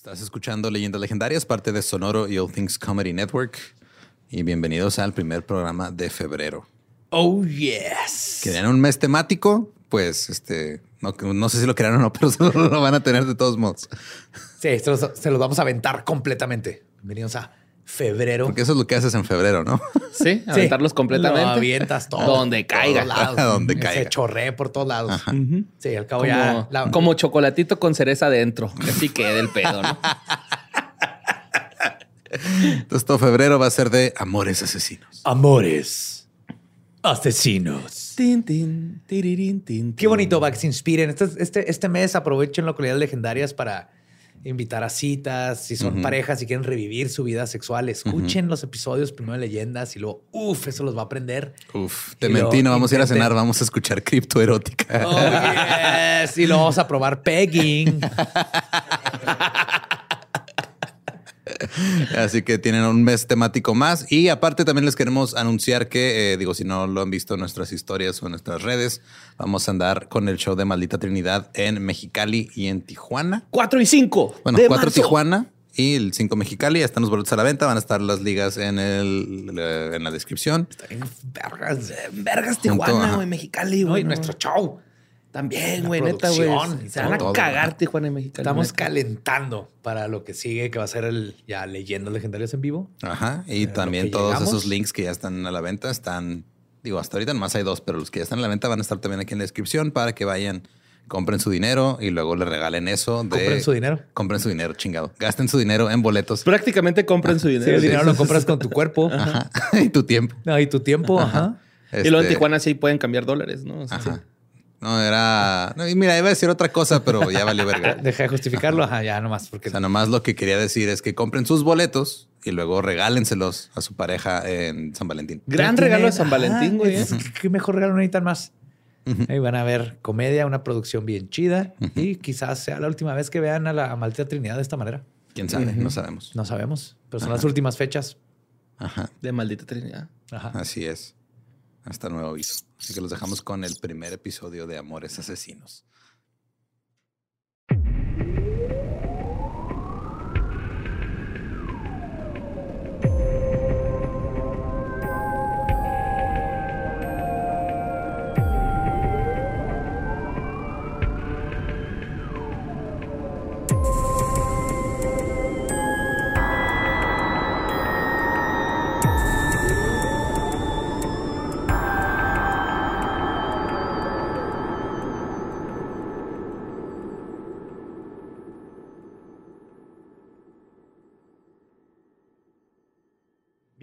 Estás escuchando Leyendas Legendarias, parte de Sonoro y All Things Comedy Network. Y bienvenidos al primer programa de febrero. Oh, yes. ¿Querían un mes temático? Pues este, no, no sé si lo querían o no, pero lo van a tener de todos modos. Sí, se los vamos a aventar completamente. Bienvenidos a febrero. Porque eso es lo que haces en febrero, ¿no? Sí, aventarlos completamente. Lo avientas todo. Donde caiga. Lados. Donde Se caiga. chorree por todos lados. Sí, al cabo Como, ya. la- como chocolatito con cereza adentro. Así quede el pedo, ¿no? Entonces todo febrero va a ser de amores asesinos. Amores. Asesinos. Tin, tin, tirirín, tin, Qué bonito va que se inspiren. Este, este, este mes aprovechen localidades legendarias para invitar a citas. Si son parejas y quieren revivir su vida sexual, escuchen los episodios primero de leyendas y luego, uff, eso los va a aprender. Uf, te Y mentí, no vamos a ir a cenar, vamos a escuchar criptoerótica. Oh, yes. Y lo vamos a probar pegging. Así que tienen un mes temático más. Y aparte también les queremos anunciar que, eh, digo, si no lo han visto en nuestras historias o en nuestras redes, vamos a andar con el show de Maldita Trinidad en Mexicali y en Tijuana. Cuatro y cinco. Bueno, de cuatro marzo. Tijuana y el 5 Mexicali. Ya están los boletos a la venta. Van a estar las ligas en, el, en la descripción. En vergas. Vergas, Junto, Tijuana, güey, Mexicali, güey. nuestro show. También, güey, neta, güey. Se van a todo, cagar Tijuana y Mexicali. Estamos neta. calentando para lo que sigue, que va a ser el ya leyendas legendarias en vivo. Ajá. Y Eh, también todos llegamos. esos links que ya están a la venta están, digo, hasta ahorita nomás hay dos, pero los que ya están a la venta van a estar también aquí en la descripción para que vayan, compren su dinero y luego le regalen eso. De, Compren su dinero. Compren su dinero, chingado. Gasten su dinero en boletos Prácticamente compren su Sí, dinero. el dinero lo compras con tu cuerpo. Ajá. y tu tiempo. No, y tu tiempo. Ajá. Y luego en Este, Tijuana sí pueden cambiar dólares, ¿no? O sea, Ajá. sí. No, era. No, y mira, iba a decir otra cosa, pero ya valió verga. Deja de justificarlo. Ajá, ya nomás. Porque O sea, nomás lo que quería decir es que compren sus boletos y luego regálenselos a su pareja en San Valentín. Gran regalo de San Valentín, güey. es- ¿eh? Qué mejor regalo necesitan más. Ahí van a ver comedia, una producción bien chida y quizás sea la última vez que vean a la Maldita Trinidad de esta manera. Quién sabe, no sabemos. No sabemos, pero son las últimas fechas. Ajá. De maldita Trinidad. Ajá. Así es. Hasta nuevo aviso. Así que los dejamos con el primer episodio de Amores Asesinos.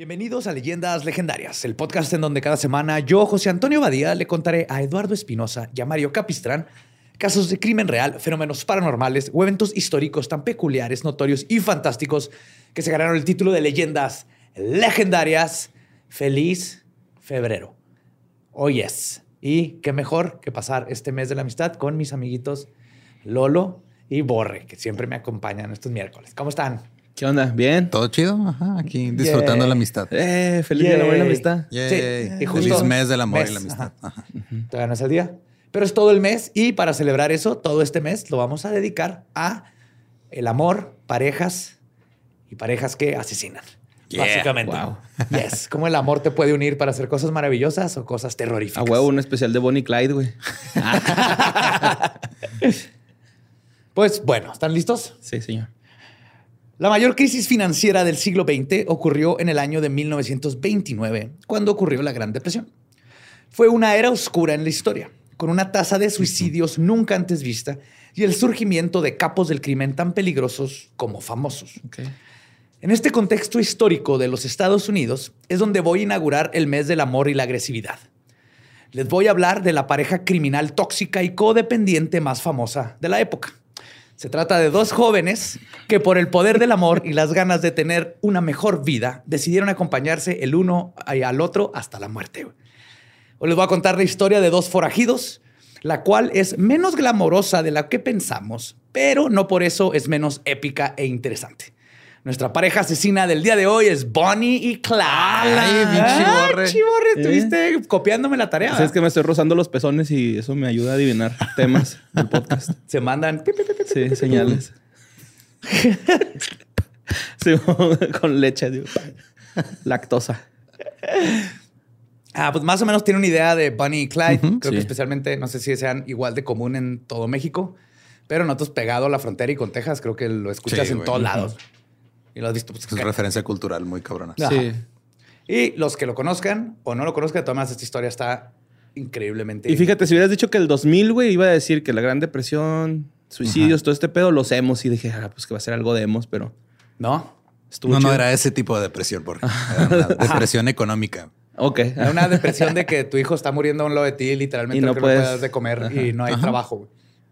Bienvenidos a Leyendas Legendarias, el podcast en donde cada semana yo, José Antonio Badía, le contaré a Eduardo Espinosa y a Mario Capistrán casos de crimen real, fenómenos paranormales o eventos históricos tan peculiares, notorios y fantásticos que se ganaron el título de Leyendas Legendarias. Feliz febrero. Oh, yes. Y qué mejor que pasar este mes de la amistad con mis amiguitos Lolo y Borre, que siempre me acompañan estos miércoles. ¿Cómo están? ¿Qué onda? ¿Bien? ¿Todo chido? Ajá. Aquí disfrutando Yay. la amistad. Eh, feliz día del amor y la amistad. Yay. Sí, y justo- Feliz mes del amor y mes, la amistad. ajá. Ajá. Todavía no es el día. Pero es todo el mes y para celebrar eso, todo este mes lo vamos a dedicar a el amor, parejas y parejas que asesinan. Yeah. Básicamente. Wow. Yes. Cómo el amor te puede unir para hacer cosas maravillosas o cosas A terroríficas. huevo, un especial de Bonnie y Clyde, güey. Pues bueno, ¿están listos? Sí, señor. La mayor crisis financiera del siglo XX ocurrió en el año de 1929, cuando ocurrió la Gran Depresión. Fue una era oscura en la historia, con una tasa de suicidios nunca antes vista y el surgimiento de capos del crimen tan peligrosos como famosos. En este contexto histórico de los Estados Unidos es donde voy a inaugurar el mes del amor y la agresividad. Les voy a hablar de la pareja criminal tóxica y codependiente más famosa de la época. Se trata de dos jóvenes que por el poder del amor y las ganas de tener una mejor vida decidieron acompañarse el uno al otro hasta la muerte. Hoy les voy a contar la historia de dos forajidos, la cual es menos glamorosa de la que pensamos, pero no por eso es menos épica e interesante. Nuestra pareja asesina del día de hoy es Bonnie y Clyde. Ay, pinche Borre. Ay, chiborre, estuviste copiándome la tarea. Pues es que me estoy rozando los pezones y eso me ayuda a adivinar temas del podcast. Se mandan Sí, señales. Sí, con leche, digo. Lactosa. Ah, pues más o menos tiene una idea de Bunny y Clyde. Creo sí. que especialmente, no sé si sean igual de común en todo México, pero nosotros pegado a la frontera y con Texas, creo que lo escuchas Sí, en güey. todos lados. Y lo has visto. Pues, Es referencia cultural muy cabrona. Ajá. Sí. Y los que lo conozcan o no lo conozcan, maneras, esta historia está increíblemente. Y fíjate, si hubieras dicho que el 2000, güey, iba a decir que la Gran Depresión, suicidios, todo este pedo, los hemos. Y dije, ah, pues que va a ser algo de hemos, pero ¿No? estuvo No, chido. no era ese tipo de depresión, porque era una depresión económica. Ok. Era una depresión de que tu hijo está muriendo a un lado de ti, literalmente Y no no, puedes- de comer y no hay trabajo. güey.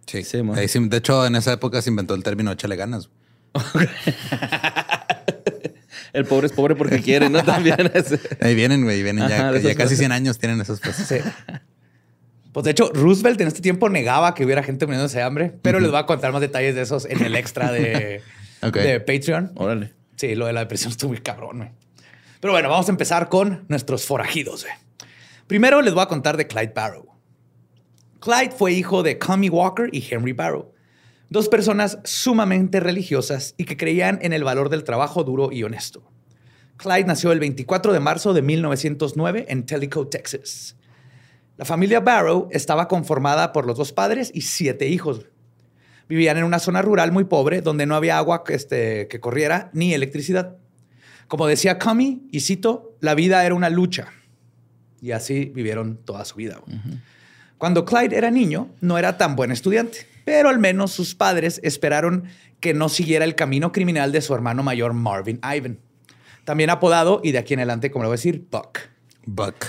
Sí. Sí, man. De hecho, en esa época se inventó el término échale ganas. El pobre es pobre porque quiere, ¿no? También ese. Ahí vienen, güey, vienen ya, Ajá, ya casi cosas. 100 años tienen esas cosas. Sí. Pues de hecho, Roosevelt en este tiempo negaba que hubiera gente muriéndose de hambre, pero les voy a contar más detalles de esos en el extra de, Patreon. Órale. Sí, lo de la depresión estuvo muy cabrón, güey. Pero bueno, vamos a empezar con nuestros forajidos, güey. Primero les voy a contar de Clyde Barrow. Clyde fue hijo de Cummy Walker y Henry Barrow, dos personas sumamente religiosas y que creían en el valor del trabajo duro y honesto. Clyde nació el 24 de marzo de 1909 en Tellico, Texas. La familia Barrow estaba conformada por los dos padres y siete hijos. Vivían en una zona rural muy pobre donde no había agua que, este, que corriera ni electricidad. Como decía Cummy, y cito, la vida era una lucha. Y así vivieron toda su vida. Cuando Clyde era niño, no era tan buen estudiante, pero al menos sus padres esperaron que no siguiera el camino criminal de su hermano mayor Marvin Ivan. También apodado, y de aquí en adelante, como le voy a decir, Buck. Buck.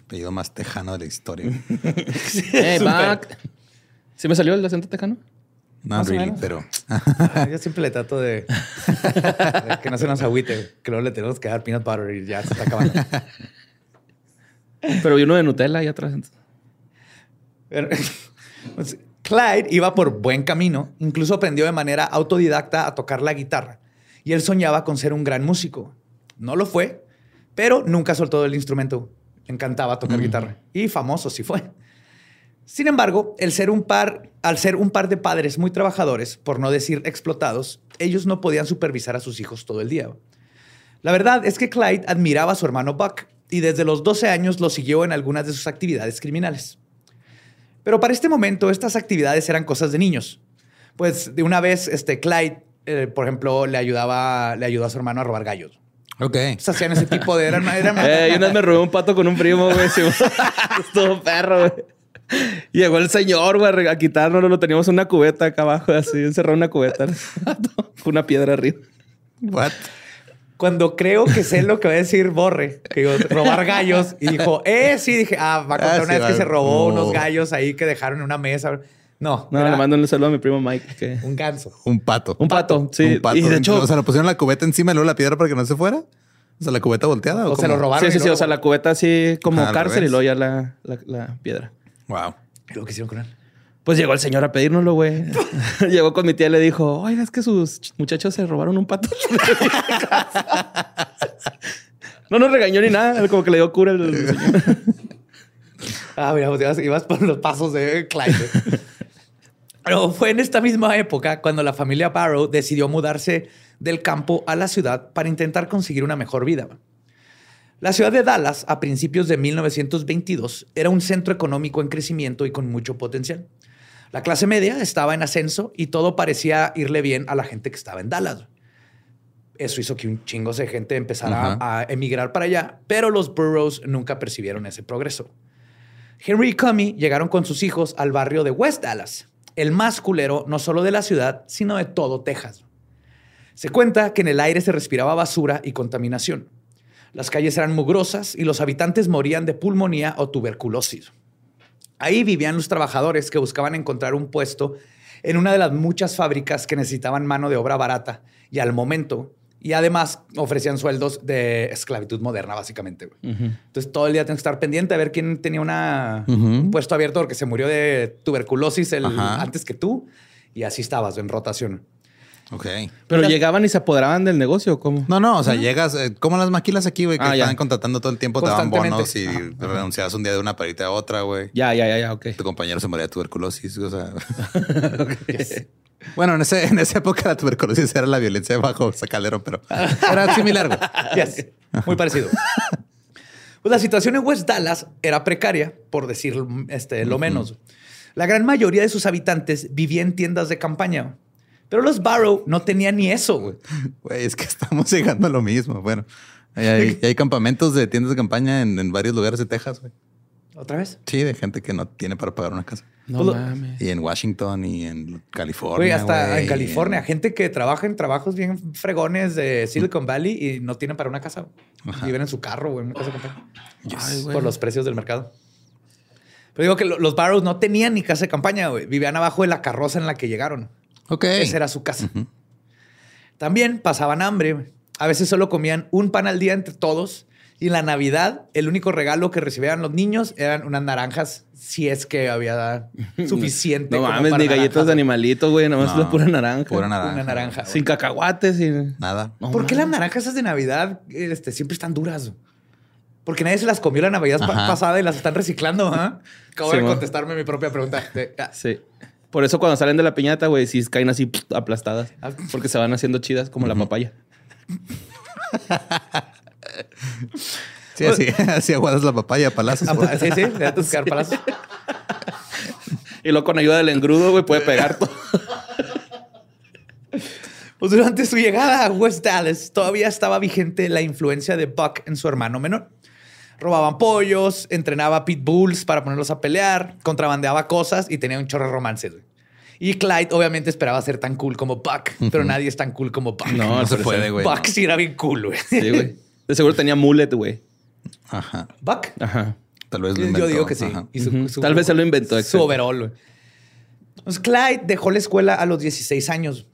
Apellido más tejano de la historia. Hey. Buck. ¿Sí me salió el acento tejano? No, really, pero Ah, Yo siempre le trato de, de que no se nos agüite, que luego le tenemos que dar peanut butter y ya se está acabando. Pero vi uno de Nutella y atrás. Pero, pues, Clyde iba por buen camino, incluso aprendió de manera autodidacta a tocar la guitarra y él soñaba con ser un gran músico. No lo fue, pero nunca soltó el instrumento. Le encantaba tocar guitarra y famoso sí fue. Sin embargo, el ser un par, al ser un par de padres muy trabajadores, por no decir explotados, ellos no podían supervisar a sus hijos todo el día. La verdad es que Clyde admiraba a su hermano Buck y desde los 12 años lo siguió en algunas de sus actividades criminales. Pero para este momento, estas actividades eran cosas de niños. Pues de una vez, este Clyde, eh, por ejemplo, le ayudaba, le ayudó a su hermano a robar gallos. ok. Pues hacían ese tipo de. Eran, eran- Eh, y una vez me robé un pato con un primo, güey. Estuvo perro, güey. Y Llegó el señor, güey, a quitarnos. Lo teníamos en una cubeta acá abajo, así, encerrado en una cubeta. Con una piedra arriba. What? Cuando creo que sé lo que va a decir Borre, que digo, robar gallos, y dijo, eh, sí, dije, ah, va a contar Ah, una sí, vez que se robó No. unos gallos ahí que dejaron en una mesa. No, No, era le mando un saludo a mi primo Mike. Que... un ganso. Un pato. Un pato, sí. Un pato. Y de hecho, o sea, lo pusieron la cubeta encima y luego la piedra para que no se fuera. O sea, la cubeta volteada. O O, se lo robaron. sí, sí, sí. luego- O sea, la cubeta así como Al cárcel revés. y luego ya la, la, la piedra. Wow. ¿Y luego qué hicieron con él? Pues llegó el señor a pedírnoslo, güey. llegó con mi tía y le dijo, oiga, es que sus ch- muchachos se robaron un pato. no nos regañó ni nada. Como que le dio cura el señor. Ah, mira, pues ibas, ibas por los pasos de Clyde. Pero fue en esta misma época cuando la familia Barrow decidió mudarse del campo a la ciudad para intentar conseguir una mejor vida. La ciudad de Dallas, a principios de 1922, era un centro económico en crecimiento y con mucho potencial. La clase media estaba en ascenso y todo parecía irle bien a la gente que estaba en Dallas. Eso hizo que un chingo de gente empezara a emigrar para allá, pero los Burroughs nunca percibieron ese progreso. Henry y Cummy llegaron con sus hijos al barrio de West Dallas, el más culero no solo de la ciudad, sino de todo Texas. Se cuenta que en el aire se respiraba basura y contaminación. Las calles eran mugrosas y los habitantes morían de pulmonía o tuberculosis. Ahí vivían los trabajadores que buscaban encontrar un puesto en una de las muchas fábricas que necesitaban mano de obra barata y al momento. Y además ofrecían sueldos de esclavitud moderna, básicamente. Entonces todo el día tienes que estar pendiente a ver quién tenía una, un puesto abierto porque se murió de tuberculosis el- antes que tú. Y así estabas en rotación. Ok. Pero Las- llegaban y se apoderaban del negocio, ¿o ¿cómo? No, no, o sea, llegas eh, como las maquilas aquí, güey, que Ah, están contratando todo el tiempo, te daban bonos y Constantemente. renunciabas un día de una para irte a otra, güey. Ya, ya, ya, ya, ok. Tu compañero se moría de tuberculosis, o sea. Bueno, en, ese, en esa época la tuberculosis era la violencia bajo Sacalero, pero era similar. güey. Yes, muy parecido. Pues la situación en West Dallas era precaria, por decir este, lo menos. La gran mayoría de sus habitantes vivía en tiendas de campaña. Pero los Barrow no tenían ni eso, güey. Güey, es que estamos llegando a lo mismo. Bueno, hay, hay- hay campamentos de tiendas de campaña en, en varios lugares de Texas, güey. ¿Otra vez? Sí, de gente que no tiene para pagar una casa. No Pues lo- mames. Y en Washington y en California. Güey, hasta en California. y Gente que trabaja en trabajos bien fregones de Silicon Valley y no tienen para una casa. Ajá. Viven en su carro, güey, en una casa de campaña. Ay, por los precios del mercado. Pero digo que lo- los Barrows no tenían ni casa de campaña, güey. Vivían abajo de la carroza en la que llegaron. En- Ok. Esa era su casa. También pasaban hambre. A veces solo comían un pan al día entre todos. Y en la Navidad, el único regalo que recibían los niños eran unas naranjas, si es que había suficiente. No mames, ni galletas de naranjas, animalito, güey. Nada más No, la pura naranja. Pura naranja. Una naranja. Sin cacahuates, sin... Nada. No ¿Por qué las naranjas esas de Navidad este, siempre están duras? Porque nadie se las comió la Navidad pa- pasada y las están reciclando. ¿ah? Acabo Sí, de contestarme mi propia pregunta. De- ah, Sí. Por eso cuando salen de la piñata, güey, sí caen así aplastadas. Ah. Porque se van haciendo chidas como la papaya. Sí, así, así aguadas la papaya, palazos. ah, sí, sí, le da tus palazos. Y luego con ayuda del engrudo, güey, puede pegar todo. Pues durante su llegada a West Dallas, todavía estaba vigente la influencia de Buck en su hermano menor. Robaban pollos, entrenaba pitbulls para ponerlos a pelear, contrabandeaba cosas y tenía un chorro de romances. güey. Y Clyde obviamente esperaba ser tan cool como Buck, pero nadie es tan cool como Buck. No, No se puede, güey. Buck sí era bien cool, güey. Sí, güey. De seguro tenía mullet, güey. Ajá. Buck. Ajá. Tal vez lo Yo inventó. digo que sí. Ajá. Y su- Ujú. su- Tal vez se lo inventó. Su overall. güey. Pues Clyde dejó la escuela a los 16 años.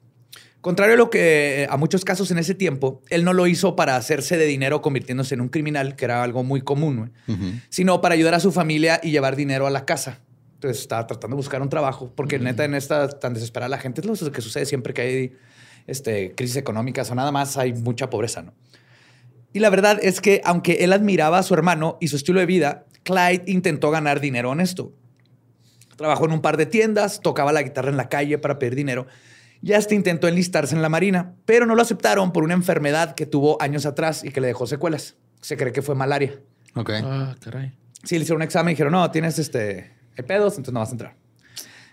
Contrario a lo que eh, a muchos casos en ese tiempo, él no lo hizo para hacerse de dinero convirtiéndose en un criminal, que era algo muy común, sino para ayudar a su familia y llevar dinero a la casa. Entonces estaba tratando de buscar un trabajo, porque neta en esta tan desesperada la gente es lo que sucede siempre que hay este, crisis económicas o nada más, hay mucha pobreza, ¿no? Y la verdad es que aunque él admiraba a su hermano y su estilo de vida, Clyde intentó ganar dinero honesto. Trabajó en un par de tiendas, tocaba la guitarra en la calle para pedir dinero y hasta intentó enlistarse en la marina, pero no lo aceptaron por una enfermedad que tuvo años atrás y que le dejó secuelas. Se cree que fue malaria. Ok. Ah, caray. Sí, le hicieron un examen y dijeron, no, tienes este, pedos, entonces no vas a entrar.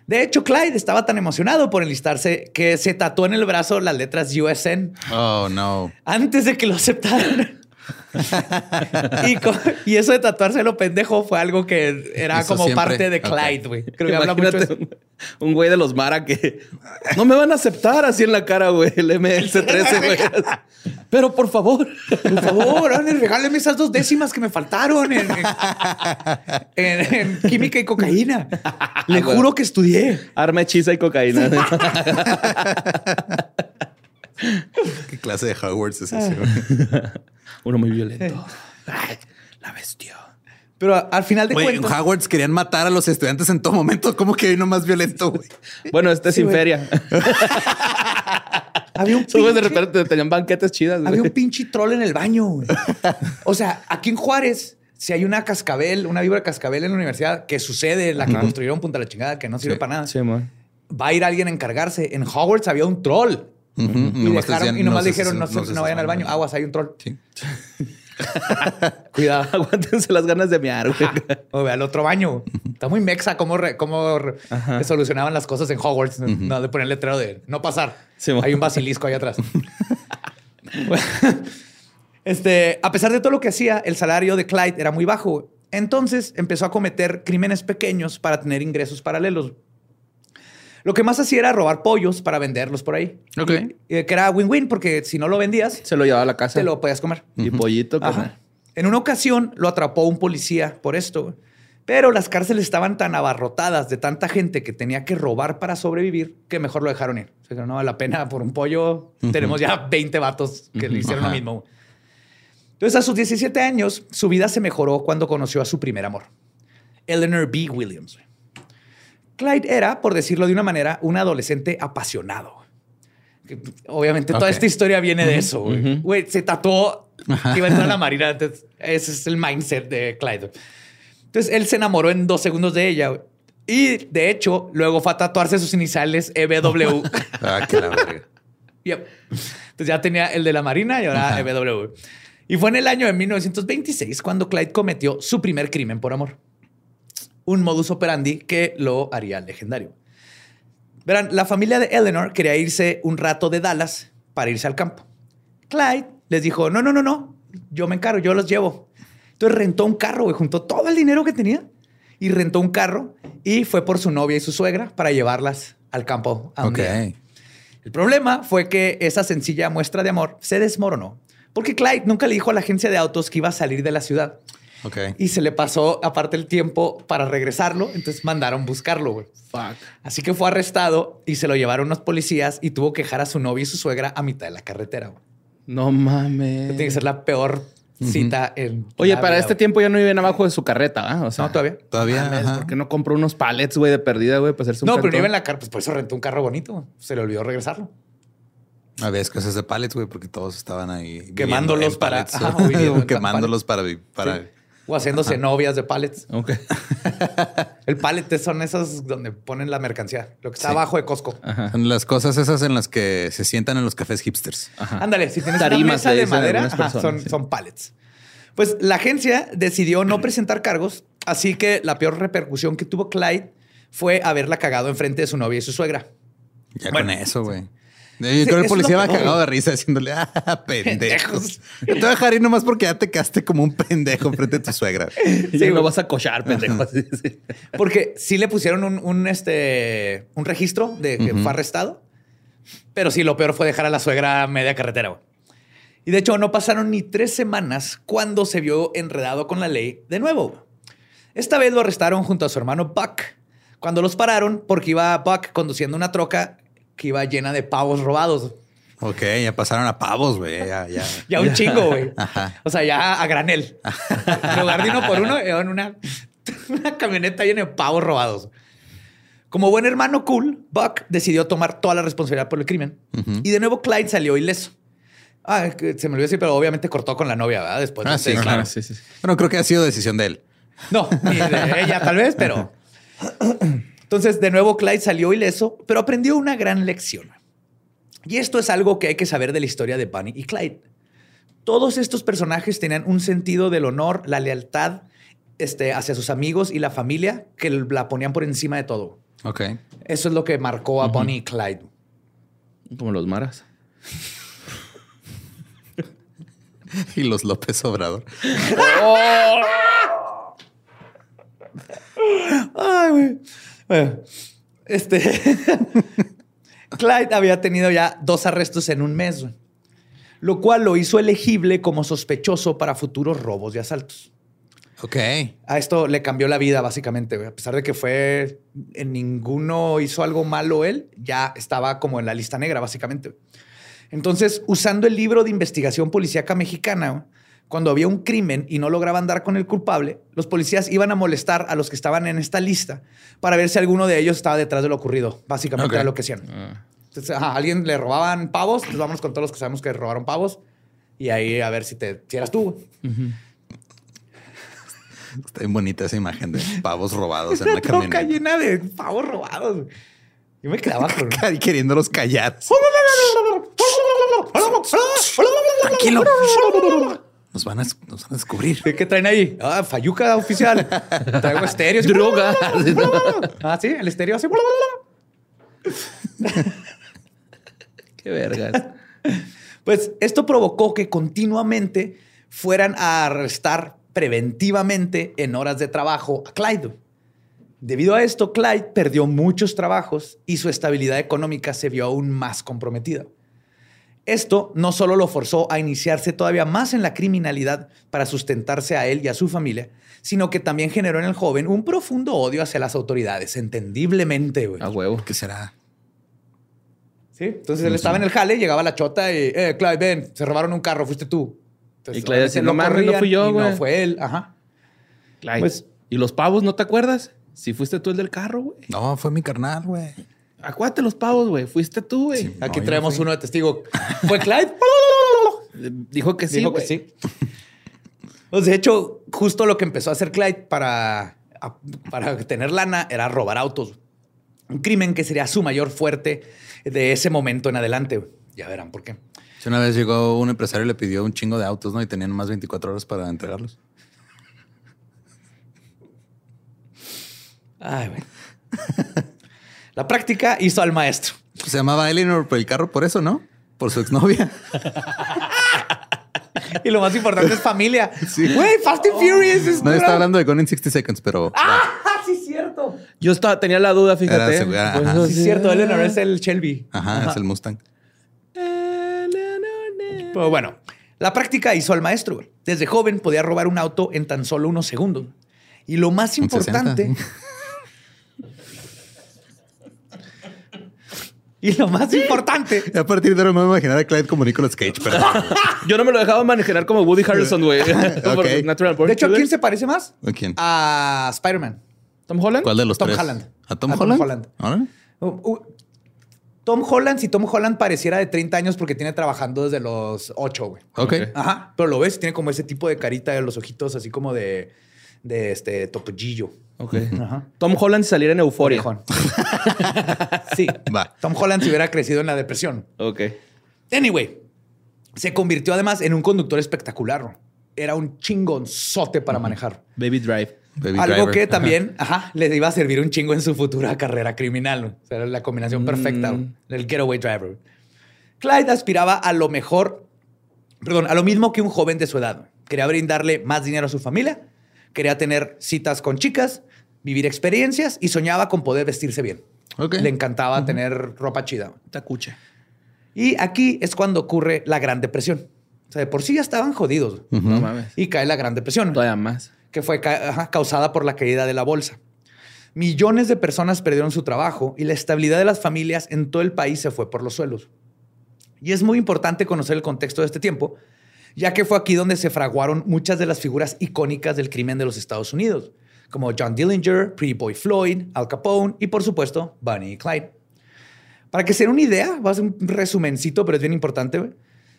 De hecho, Clyde estaba tan emocionado por enlistarse que se tatuó en el brazo las letras USN Oh, no. antes de que lo aceptaran. y, y eso de tatuárselo pendejo fue algo que era como siempre. parte de. Clyde, güey. Creo que habla mucho de Imagínate un, güey de los Mara que no me van a aceptar así en la cara, güey. El MS-13, güey. Pero por favor. Por favor, Ander, regáleme esas dos décimas que me faltaron en, en- en- en química y cocaína. Le güey. juro que estudié. Arma hechiza y cocaína. ¿Qué clase de Hogwarts es ese? Uno muy violento. Ay, la bestia. Pero al final de Güey, en cuentas... Hogwarts querían matar a los estudiantes en todo momento. ¿Cómo que hay uno más violento, güey? Bueno, este es Sí, sin feria. Había un, güeyes de pinche- repente tenían banquetes chidas. güey. había un pinche troll en el baño. güey. O sea, aquí en Juárez, si hay una cascabel, una víbora cascabel en la universidad que sucede, la que construyeron punta la chingada, que no sirve Sí. para nada, Sí, man. va a ir alguien a encargarse. En Hogwarts había un troll. Y, nomás dejaron- decían, y nomás dijeron, no, se- se- no vayan al baño. Aguas, hay un troll. Sí. Cuidado. Aguántense las ganas de mear, güey. O ve al otro baño. Está muy mexa cómo, re- cómo solucionaban las cosas en Hogwarts. No de poner letrero de no pasar. Sí. Hay un basilisco ahí atrás. este, a pesar de todo lo que hacía, el salario de Clyde era muy bajo. Entonces empezó a cometer crímenes pequeños para tener ingresos paralelos. Lo que más hacía era robar pollos para venderlos por ahí. Ok. Y- que era win-win porque si no lo vendías, Se lo llevaba a la casa. te lo podías comer. Y pollito. con- Ajá. En una ocasión lo atrapó un policía por esto, pero las cárceles estaban tan abarrotadas de tanta gente que tenía que robar para sobrevivir que mejor lo dejaron ir. O sea, que no vale la pena por un pollo. Tenemos ya 20 vatos que le hicieron lo mismo. Entonces, a sus 17 años, su vida se mejoró cuando conoció a su primer amor, Eleanor B. Williams. Clyde era, por decirlo de una manera, un adolescente apasionado. Obviamente, toda esta historia viene de eso. güey. Se tatuó que iba a entrar a la marina. Entonces, ese es el mindset de Clyde. Entonces, él se enamoró en dos segundos de ella. güey. Y de hecho, luego fue a tatuarse sus iniciales EBW. Ah, qué la verga. Yep. Entonces ya tenía el de la Marina y ahora. EBW. Y fue en el año de 1926 cuando Clyde cometió su primer crimen por amor. Un modus operandi que lo haría legendario. Verán, la familia de Eleanor quería irse un rato de Dallas para irse al campo. Clyde les dijo, no, no, no, no, yo me encargo, yo los llevo. Entonces rentó un carro, güey, juntó todo el dinero que tenía y rentó un carro y fue por su novia y su suegra para llevarlas al campo. A un día. El problema fue que esa sencilla muestra de amor se desmoronó porque Clyde nunca le dijo a la agencia de autos que iba a salir de la ciudad Ok. y se le pasó aparte el tiempo para regresarlo. Entonces mandaron buscarlo. güey. Fuck. Así que fue arrestado y se lo llevaron unos policías y tuvo que dejar a su novia y su suegra a mitad de la carretera. güey. No mames. Tiene que ser la peor cita en. Oye, la para vida, este güey. tiempo ya no viven abajo de su carreta, ¿ah? O sea, No, todavía. Todavía. mames. ¿Por qué no compró unos pallets, güey, de perdida, güey, para hacerse un No, pero no iba en la carro, pues por eso rentó un carro bonito. güey. Se le olvidó regresarlo. Había escasez de pallets, güey, porque todos estaban ahí. Quemándolos para- Quemándolos para. para... Sí. O haciéndose novias de pallets. Ok. El pallet son esos donde ponen la mercancía, lo que está Sí. abajo de Costco. Son las cosas esas en las que se sientan en los cafés hipsters. Ándale, si tienes una mesa de madera, ajá, personas, son, sí. son pallets. Pues la agencia decidió no presentar cargos, así que la peor repercusión que tuvo Clyde fue haberla cagado enfrente de su novia y su suegra. Ya Bueno, con eso, güey. Yo Sí, creo que el policía va cagado de risa diciéndole, ah, pendejos. Te voy a dejar ir nomás porque ya te quedaste como un pendejo frente a tu suegra. Sí, no güey. vas a cochar, pendejo. Sí, sí. Porque sí le pusieron un, un, este, un registro de que fue arrestado, pero sí, lo peor fue dejar a la suegra a media carretera. güey. Y de hecho, no pasaron ni tres semanas cuando se vio enredado con la ley de nuevo. güey. Esta vez lo arrestaron junto a su hermano Buck. Cuando los pararon, porque iba Buck conduciendo una troca que iba llena de pavos robados. Ok, ya pasaron a pavos, güey. Ya, ya. Ya un chingo, güey. O sea, ya a granel. En lugar de uno por uno, en una, una camioneta llena de pavos robados. Como buen hermano cool, Buck decidió tomar toda la responsabilidad por el crimen. Y de nuevo Clyde salió ileso. Ah, se me olvidó decir, pero obviamente cortó con la novia, ¿verdad? Después de Ah, este- sí, claro. Sí, sí, sí. Bueno, creo que ha sido decisión de él. No, ni de ella tal vez, pero... Entonces, de nuevo Clyde salió ileso, pero aprendió una gran lección. Y esto es algo que hay que saber de la historia de Bunny y Clyde. Todos estos personajes tenían un sentido del honor, la lealtad este, hacia sus amigos y la familia que la ponían por encima de todo. Ok. Eso es lo que marcó a Bunny y Clyde. Como los maras. Y los López Obrador. Ay, güey. Bueno, este. Clyde había tenido ya dos arrestos en un mes, güey, lo cual lo hizo elegible como sospechoso para futuros robos y asaltos. Ok. A esto le cambió la vida, básicamente. güey. A pesar de que fue en ninguno hizo algo malo él, ya estaba como en la lista negra, básicamente. Entonces, usando el libro de investigación policíaca mexicana, cuando había un crimen y no lograban dar con el culpable, los policías iban a molestar a los que estaban en esta lista para ver si alguno de ellos estaba detrás de lo ocurrido. Básicamente era lo que hacían. Entonces, ajá, a alguien le robaban pavos, pues vamos con todos los que sabemos que robaron pavos y ahí a ver si te si eras tú. Está bien bonita esa imagen de pavos robados en la troca camioneta. llena de pavos robados. Yo me quedaba con... Queriéndolos callar. Tranquilo. Nos van a, nos van a descubrir. ¿Qué, traen ahí? Ah, Fayuca oficial. Traigo estéreo. Droga. Ah, sí, el estéreo así. Qué vergas. Pues esto provocó que continuamente fueran a arrestar preventivamente en horas de trabajo a Clyde. Debido a esto, Clyde perdió muchos trabajos y su estabilidad económica se vio aún más comprometida. Esto no solo lo forzó a iniciarse todavía más en la criminalidad para sustentarse a él y a su familia, sino que también generó en el joven un profundo odio hacia las autoridades, entendiblemente. güey. A huevo. ¿Qué será? Sí, entonces él estaba en el jale, llegaba la chota y, eh, Clyde, ven, se robaron un carro, fuiste tú. Entonces, Y Clyde decía, "No mames, no fui yo, güey". No fue él, ajá. Clyde. Pues- ¿Y los pavos no te acuerdas? Si fuiste tú el del carro, güey. No, fue mi carnal, güey. Acuérdate los pavos, güey. Fuiste tú, güey. Sí. Aquí No, traemos uno de testigo. ¿Fue Clyde? Dijo que sí, Dijo que sí. Pues de hecho, justo lo que empezó a hacer Clyde para para tener lana era robar autos. Un crimen que sería su mayor fuerte de ese momento en adelante. Ya verán por qué. Si Una vez llegó un empresario y le pidió un chingo de autos, ¿no? Y tenían más 24 horas para entregarlos. Ay, güey. La práctica hizo al maestro. Se llamaba Eleanor por el carro por eso, ¿no? Por su exnovia. Y lo más importante es familia. Sí. Güey, Fast and Furious es No está hablando de Gone in 60 Seconds, pero ¡Ah! Sí, es cierto. Yo estaba, tenía la duda, fíjate. Era segura, eso Sí, es cierto. Eleanor es el Shelby. ajá, es el Mustang. Pero bueno, la práctica hizo al maestro. güey. Desde joven podía robar un auto en tan solo unos segundos. Y lo más importante. 60. y lo más importante. Y a partir de ahora me voy a imaginar a Clyde como Nicolas Cage, pero Yo no me lo dejaba manejar como Woody Harrelson, güey. De hecho, ¿a quién se parece más? ¿a quién? A Spider-Man. ¿Tom Holland? ¿Cuál de los Tom tres? Holland. ¿A Tom A Tom Holland? Holland. ¿Ahora? Uh, uh, Tom Holland, si Tom Holland pareciera de 30 años porque tiene trabajando desde los 8, güey. Ok. Ok. Ajá. Pero lo ves, tiene como ese tipo de carita de los ojitos, así como de, de este topollillo. Ok. Ajá. Tom Holland saliera en Euforia. Sí. Va. Tom Holland si hubiera crecido en la depresión. Ok. Anyway, se convirtió además en un conductor espectacular. Era un chingonzote para manejar. Baby Drive. Baby Algo Driver. que también ajá, le iba a servir un chingo en su futura carrera criminal. O sea, era la combinación perfecta Mm. del getaway driver. Clyde aspiraba a lo mejor, perdón, a lo mismo que un joven de su edad. Quería brindarle más dinero a su familia, quería tener citas con chicas, vivir experiencias y soñaba con poder vestirse bien. Le encantaba tener ropa chida. Tacuche. Y aquí es cuando ocurre la Gran Depresión. O sea, de por sí ya estaban jodidos. No mames. Y cae la Gran Depresión Todavía más. que fue ca- ajá, causada por la caída de la bolsa. Millones de personas perdieron su trabajo y la estabilidad de las familias en todo el país se fue por los suelos. Y es muy importante conocer el contexto de este tiempo, ya que fue aquí donde se fraguaron muchas de las figuras icónicas del crimen de los Estados Unidos, como John Dillinger, Pretty Boy Floyd, Al Capone y por supuesto Bonnie y Clyde. Para que se den una idea, va a ser un resumencito, pero es bien importante,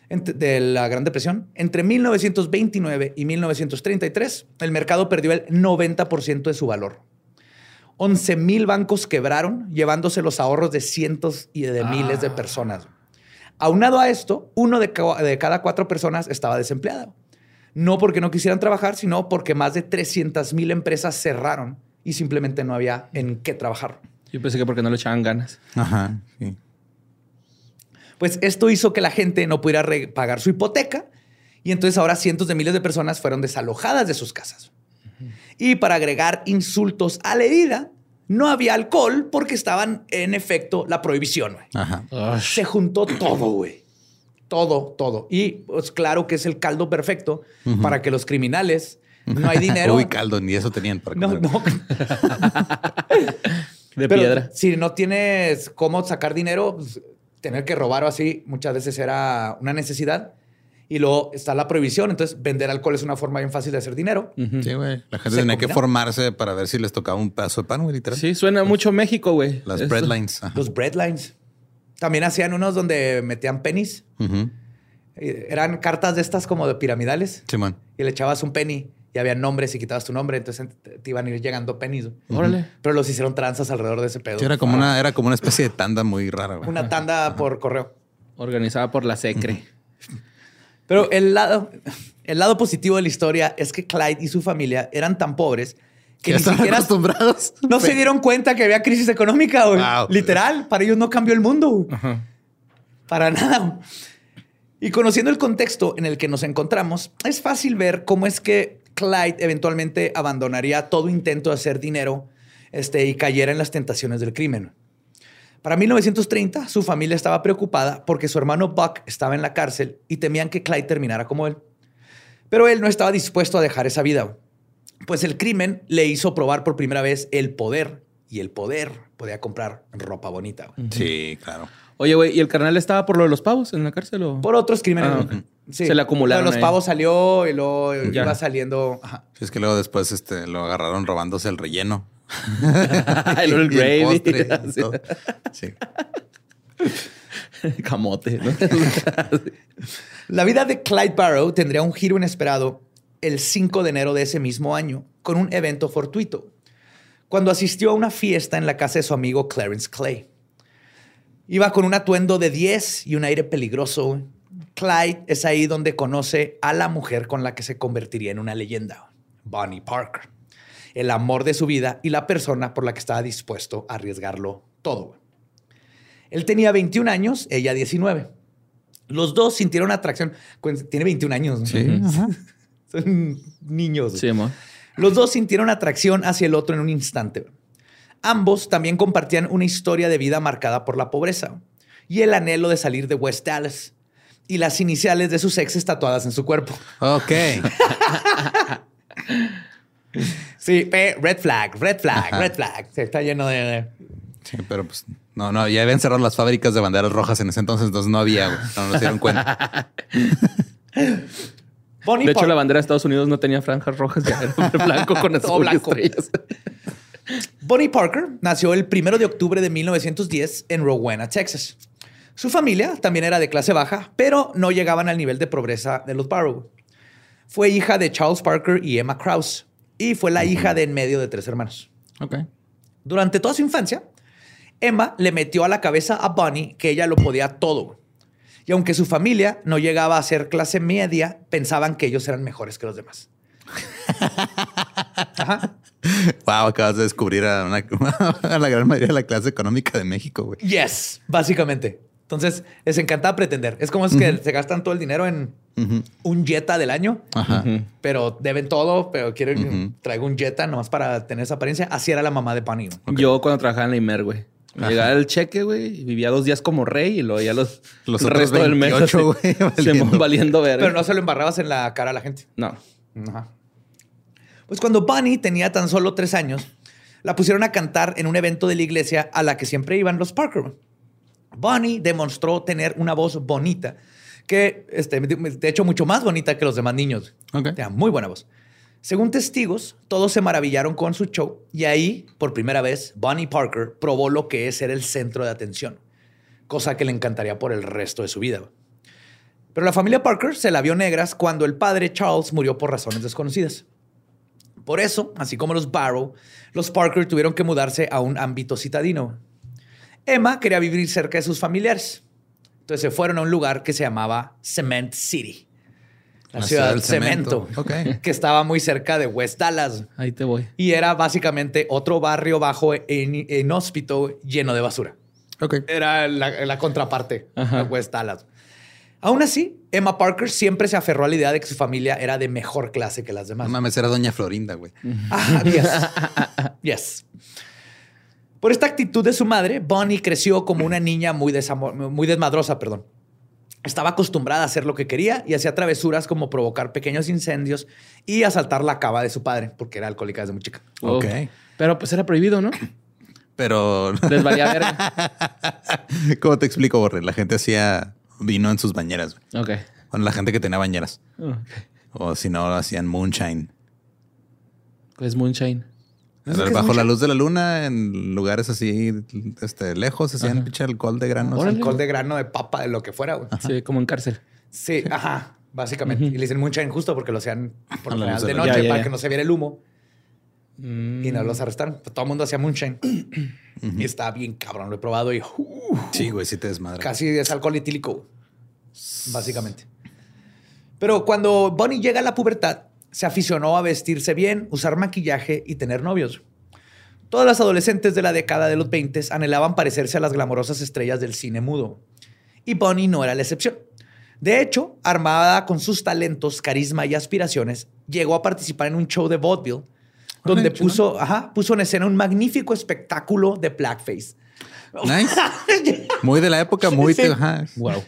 de la Gran Depresión. Entre 1929 y 1933, el mercado perdió el 90% de su valor. 11 mil bancos quebraron, llevándose los ahorros de cientos y de miles de personas. Aunado a esto, uno de, ca- de cada cuatro personas estaba desempleado. No porque no quisieran trabajar, sino porque más de 300 mil empresas cerraron y simplemente no había en qué trabajar. Yo pensé que porque no le echaban ganas. Ajá. sí. Pues esto hizo que la gente no pudiera pagar su hipoteca y entonces ahora cientos de miles de personas fueron desalojadas de sus casas. Y para agregar insultos a la herida, no había alcohol porque estaban en efecto la prohibición. güey. Ajá. Se juntó todo, güey. Todo, todo. Y pues claro que es el caldo perfecto para que los criminales no hay dinero. Uy, caldo, ni eso tenían para no, comer. no. De Pero piedra. Si no tienes cómo sacar dinero, pues, tener que robar o así muchas veces era una necesidad. Y luego está la prohibición. Entonces, vender alcohol es una forma bien fácil de hacer dinero. Sí, güey. La gente Se tenía que formarse para ver si les tocaba un pedazo de pan, güey, literal. Sí, suena mucho México, güey. Las breadlines. Ajá. Los breadlines. También hacían unos donde metían pennies. Eh, Eran cartas de estas como de piramidales. Simón. Y le echabas un penny y había nombres y quitabas tu nombre. Entonces te te iban a ir llegando pennies. Órale. Pero los hicieron tranzas alrededor de ese pedo. Sí, era como Ah, una, era como una especie de tanda muy rara, güey. una tanda por correo. Organizada por la SECRE. Pero el lado, el lado positivo de la historia es que Clyde y su familia eran tan pobres que Ya ni siquiera acostumbrados. no se dieron cuenta que había crisis económica. güey. Wow. Literal, para ellos no cambió el mundo. güey. Para nada. Y conociendo el contexto en el que nos encontramos, es fácil ver cómo es que Clyde eventualmente abandonaría todo intento de hacer dinero este, y cayera en las tentaciones del crimen. Para 1930, su familia estaba preocupada porque su hermano Buck estaba en la cárcel y temían que Clyde terminara como él. Pero él no estaba dispuesto a dejar esa vida, pues el crimen le hizo probar por primera vez el poder y el poder podía comprar ropa bonita. güey. Sí, claro. Oye, güey, ¿y el carnal estaba por lo de los pavos en la cárcel o...? Por otros crímenes. Ah. Se le acumularon Lo de Los ahí. pavos salió y luego Ya. iba saliendo. Ajá. Es que luego después este, lo agarraron robándose el relleno. el, gravy. postre. Sí. Camote, ¿no? La vida de Clyde Barrow tendría un giro inesperado el 5 de enero de ese mismo año con un evento fortuito. cuando asistió a una fiesta en la casa de su amigo Clarence Clay. Iba con un atuendo de 10 y un aire peligroso. Clyde es ahí donde conoce a la mujer con la que se convertiría en una leyenda, Bonnie Parker, el amor de su vida y la persona por la que estaba dispuesto a arriesgarlo todo. Él tenía 21 años, ella 19. Los dos sintieron atracción. Tiene 21 años. Sí. Son niños. Sí, amor. Los dos sintieron atracción hacia el otro en un instante. Ambos también compartían una historia de vida marcada por la pobreza y el anhelo de salir de West Dallas y las iniciales de sus exes tatuadas en su cuerpo. Ok. sí, red flag, red flag, red flag. Se está lleno de... Sí, pero pues no, no, ya habían cerrado las fábricas de banderas rojas en ese entonces, entonces no había, No nos dieron cuenta. de hecho, la bandera de Estados Unidos no tenía franjas rojas, ya era blanco con azul blanco. estrellas. Bonnie Parker nació el primero de octubre de 1910 en Rowena, Texas. Su familia también era de clase baja, pero no llegaban al nivel de pobreza de los Barrow. Fue hija de Charles Parker y Emma Krause y fue la hija de en medio de tres hermanos. Okay. Durante toda su infancia, Emma le metió a la cabeza a Bonnie que ella lo podía todo. Y aunque su familia no llegaba a ser clase media, pensaban que ellos eran mejores que los demás. Wow, acabas de descubrir a, la gran mayoría de la clase económica de México, güey. Yes, básicamente. Entonces, les encanta pretender. Es como es que se gastan todo el dinero en un Jetta del año, pero deben todo, pero quieren traigo un Jetta nomás para tener esa apariencia. Así era la mamá de Pani. Yo cuando trabajaba en la Imer, güey. Llegaba el cheque, güey, vivía dos días como rey y luego ya los, los otros resto del mes valiendo. valiendo ver. Pero no se lo embarrabas en la cara a la gente. No. Ajá. Pues cuando Bunny tenía tan solo tres años, la pusieron a cantar en un evento de la iglesia a la que siempre iban los Parker. Bunny demostró tener una voz bonita, que este, de hecho mucho más bonita que los demás niños. Tenía muy buena voz. Según testigos, todos se maravillaron con su show y ahí, por primera vez, Bonnie Parker probó lo que es ser el centro de atención, cosa que le encantaría por el resto de su vida. Pero la familia Parker se la vio negras cuando el padre Charles murió por razones desconocidas. Por eso, así como los Barrow, los Parker tuvieron que mudarse a un ámbito citadino. Emma quería vivir cerca de sus familiares. Entonces se fueron a un lugar que se llamaba Cement City la, ciudad, del cemento, que estaba muy cerca de West Dallas. Ahí te voy. Y era básicamente otro barrio bajo en inhóspito lleno de basura. Era la, contraparte de West Dallas. Aún así, Emma Parker siempre se aferró a la idea de que su familia era de mejor clase que las demás. No mames, era Doña Florinda, güey. Ah, yes. yes. Por esta actitud de su madre, Bonnie creció como una niña muy, muy desmadrosa, perdón. Estaba acostumbrada a hacer lo que quería y hacía travesuras como provocar pequeños incendios y asaltar la cava de su padre, porque era alcohólica desde muy chica. Ok. Pero pues era prohibido, ¿no? Pero. Les valía verga. ¿Cómo te explico, Borre? La gente hacía vino en sus bañeras. Ok. Bueno, la gente que tenía bañeras. O si no, hacían moonshine. ¿Qué es moonshine? Bajo la luz de la luna, en lugares así este, lejos, hacían pinche alcohol de grano. Alcohol de grano, de papa, de lo que fuera. Güey. Sí, como en cárcel. Sí, ajá, básicamente. Y le dicen mucha injusto porque lo hacían por lo de, noche para que no se viera el humo. Y no los arrestaron. Pues, todo el mundo hacía moonshine. Y está bien cabrón. Lo he probado y... Uh, sí, güey, sí te desmadra. Casi es alcohol etílico, básicamente. Pero cuando Bonnie llega a la pubertad, se aficionó a vestirse bien, usar maquillaje y tener novios. Todas las adolescentes de la década de los 20 anhelaban parecerse a las glamorosas estrellas del cine mudo. Y Bonnie no era la excepción. De hecho, armada con sus talentos, carisma y aspiraciones, llegó a participar en un show de vaudeville donde puso, puso en escena un magnífico espectáculo de blackface. Nice. muy de la época, muy,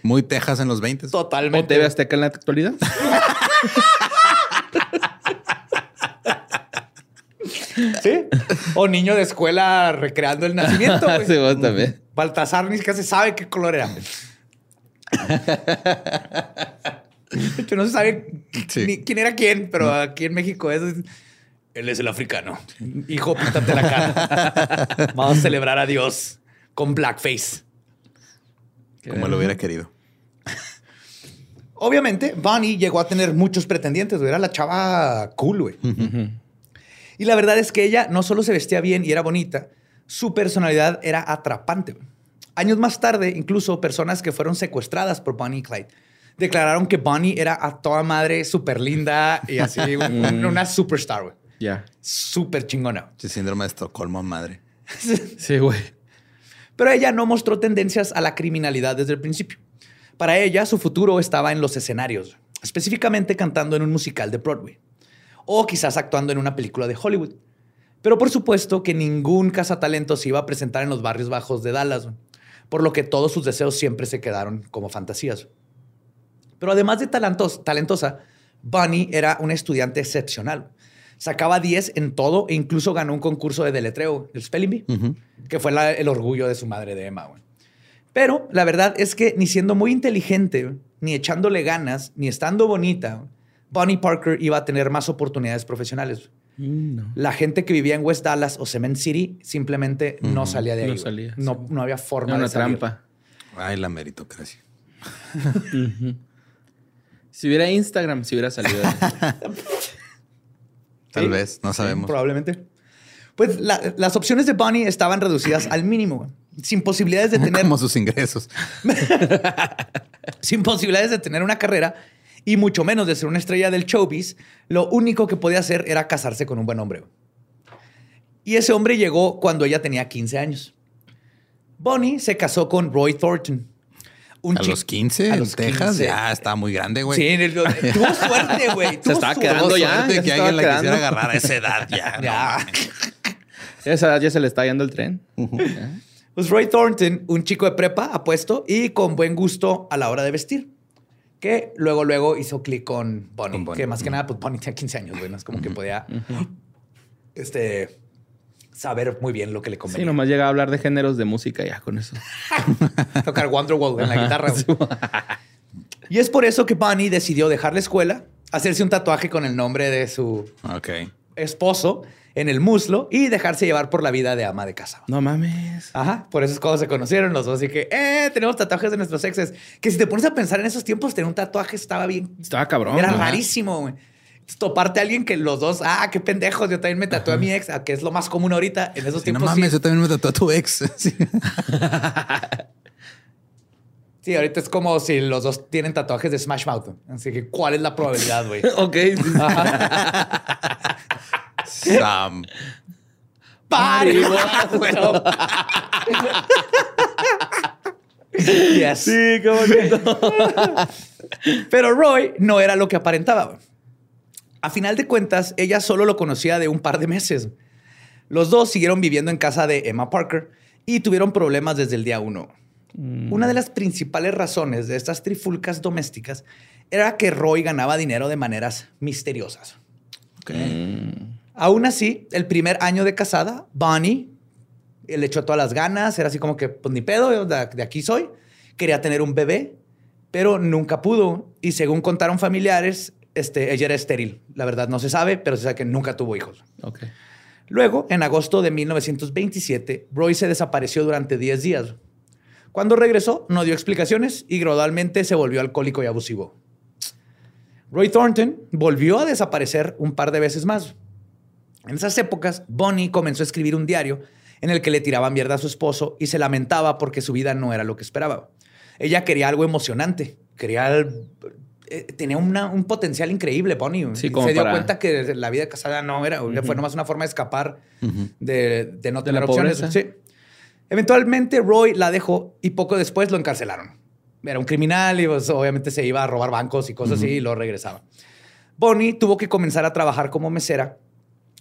muy Texas en los 20. Totalmente. ¿O TV Azteca en la actualidad? ¿Sí? O niño de escuela recreando el nacimiento. sí, vos también. Baltasar ni siquiera se sabe qué color era. De no se sabe quién era quién, pero aquí en México es, él es el africano. Hijo, píntate la cara. Vamos a celebrar a Dios con blackface. Como lo hubiera querido. Obviamente, Bonnie llegó a tener muchos pretendientes. Era la chava cool, güey. Y la verdad es que ella no solo se vestía bien y era bonita, su personalidad era atrapante. Años más tarde, incluso personas que fueron secuestradas por Bonnie y Clyde declararon que Bonnie era a toda madre súper linda y así, una superstar, güey. Ya. Súper chingona. Sí, síndrome de Estocolmo, madre. Sí, güey. Pero ella no mostró tendencias a la criminalidad desde el principio. Para ella, su futuro estaba en los escenarios, específicamente cantando en un musical de Broadway o quizás actuando en una película de Hollywood. Pero por supuesto que ningún cazatalento se iba a presentar en los barrios bajos de Dallas, por lo que todos sus deseos siempre se quedaron como fantasías. Pero además de talentos, talentosa, Bunny era una estudiante excepcional. Sacaba 10 en todo e incluso ganó un concurso de deletreo, el Spelling Bee, que fue el orgullo de su madre de Emma. Pero la verdad es que ni siendo muy inteligente, ni echándole ganas, ni estando bonita, Bonnie Parker iba a tener más oportunidades profesionales. Mm, la gente que vivía en West Dallas o Cement City simplemente no salía de ahí. No salía. No, no había forma Era una trampa. Ay, la meritocracia. Si hubiera Instagram, si hubiera salido. Tal vez, no sabemos. probablemente. Pues las opciones de Bonnie estaban reducidas al mínimo, sin posibilidades de tener. Como sus ingresos. sin posibilidades de tener una carrera y mucho menos de ser una estrella del showbiz, lo único que podía hacer era casarse con un buen hombre. Y ese hombre llegó cuando ella tenía 15 años. Bonnie se casó con Roy Thornton. Un ¿A los 15 a los Texas? Ya estaba muy grande, güey. Sí, tuvo suerte, güey. Se estaba quedando ya. que alguien la quisiera agarrar a esa edad ya. ya. esa edad ya se le está yendo el tren. Pues Roy Thornton, un chico de prepa, apuesto y con buen gusto a la hora de vestir que luego, luego hizo clic con Bonnie, Que más que nada, pues Bonnie tenía 15 años, güey. No es como que podía este, saber muy bien lo que le convenía. Sí, nomás llega a hablar de géneros de música ya con eso. Tocar Wonderwall en la guitarra. y es por eso que Bonnie decidió dejar la escuela, hacerse un tatuaje con el nombre de su esposo en el muslo y dejarse llevar por la vida de ama de casa. No mames. Ajá, por eso es cuando se conocieron los dos. Así que, eh, tenemos tatuajes de nuestros exes. Que si te pones a pensar en esos tiempos, tener un tatuaje estaba bien. Estaba cabrón. Era rarísimo, güey. Toparte a alguien que los dos, ah, qué pendejos, yo también me tatué a mi ex, que es lo más común ahorita en esos tiempos. No mames, yo también me tatué a tu ex. Sí. ahorita es como si los dos tienen tatuajes de Smash Mouth. Así que, ¿cuál es la probabilidad, güey? ok. Sam. Party. yes. Sí, qué bonito. Pero Roy no era lo que aparentaba. A final de cuentas, ella solo lo conocía de un par de meses. Los dos siguieron viviendo en casa de Emma Parker y tuvieron problemas desde el día uno. Mm. Una de las principales razones de estas trifulcas domésticas era que Roy ganaba dinero de maneras misteriosas. Okay. Aún así, el primer año de casada, Bonnie le echó todas las ganas, era así como que, pues ni pedo, de, aquí soy. Quería tener un bebé, pero nunca pudo. Y según contaron familiares, este, ella era estéril. La verdad no se sabe, pero se sabe que nunca tuvo hijos. Okay. Luego, en agosto de 1927, Roy se desapareció durante 10 días. Cuando regresó, no dio explicaciones y gradualmente se volvió alcohólico y abusivo. Roy Thornton volvió a desaparecer un par de veces más. En esas épocas, Bonnie comenzó a escribir un diario en el que le tiraba mierda a su esposo y se lamentaba porque su vida no era lo que esperaba. Ella quería algo emocionante, quería eh, tenía un potencial increíble, Bonnie. se dio cuenta que la vida casada no era, fue nomás una forma de escapar de, no tener opciones. Eventualmente Roy la dejó y poco después lo encarcelaron. Era un criminal y pues, obviamente se iba a robar bancos y cosas así y lo regresaba. Bonnie tuvo que comenzar a trabajar como mesera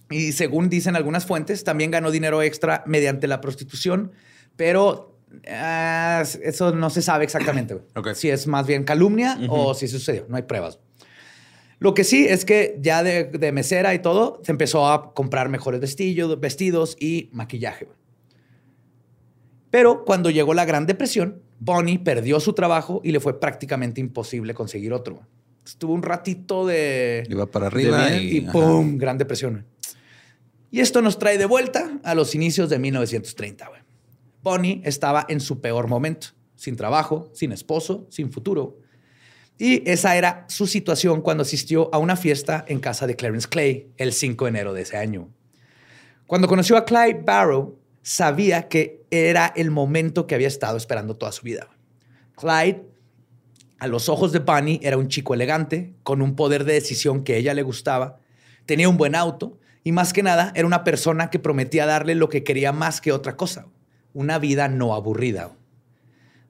y según dicen algunas fuentes, también ganó dinero extra mediante la prostitución, pero ah, eso no se sabe exactamente. Si es más bien calumnia o si sucedió. No hay pruebas. Lo que sí es que ya de, mesera y todo, se empezó a comprar mejores vestidos, vestidos y maquillaje. Pero cuando llegó la Gran Depresión, Bonnie perdió su trabajo y le fue prácticamente imposible conseguir otro. Estuvo un ratito de... Iba para arriba y, y ¡pum! Gran Depresión. Y esto nos trae de vuelta a los inicios de 1930. Bonnie estaba en su peor momento, sin trabajo, sin esposo, sin futuro. Y esa era su situación cuando asistió a una fiesta en casa de Clarence Clay el 5 de enero de ese año. Cuando conoció a Clyde Barrow, sabía que era el momento que había estado esperando toda su vida. Clyde, a los ojos de Bunny, era un chico elegante, con un poder de decisión que ella le gustaba, tenía un buen auto y más que nada era una persona que prometía darle lo que quería más que otra cosa, una vida no aburrida.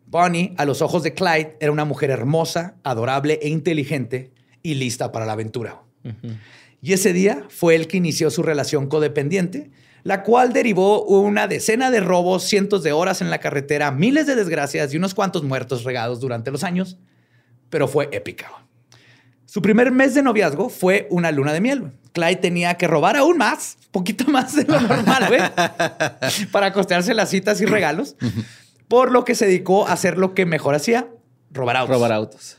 Bonnie, a los ojos de Clyde, era una mujer hermosa, adorable e inteligente y lista para la aventura. Y ese día fue el que inició su relación codependiente, la cual derivó una decena de robos, cientos de horas en la carretera, miles de desgracias y unos cuantos muertos regados durante los años, pero fue épica. Su primer mes de noviazgo fue una luna de miel. Clyde tenía que robar aún más, poquito más de lo normal, güey, para costearse las citas y regalos, por lo que se dedicó a hacer lo que mejor hacía, robar autos. Robar autos.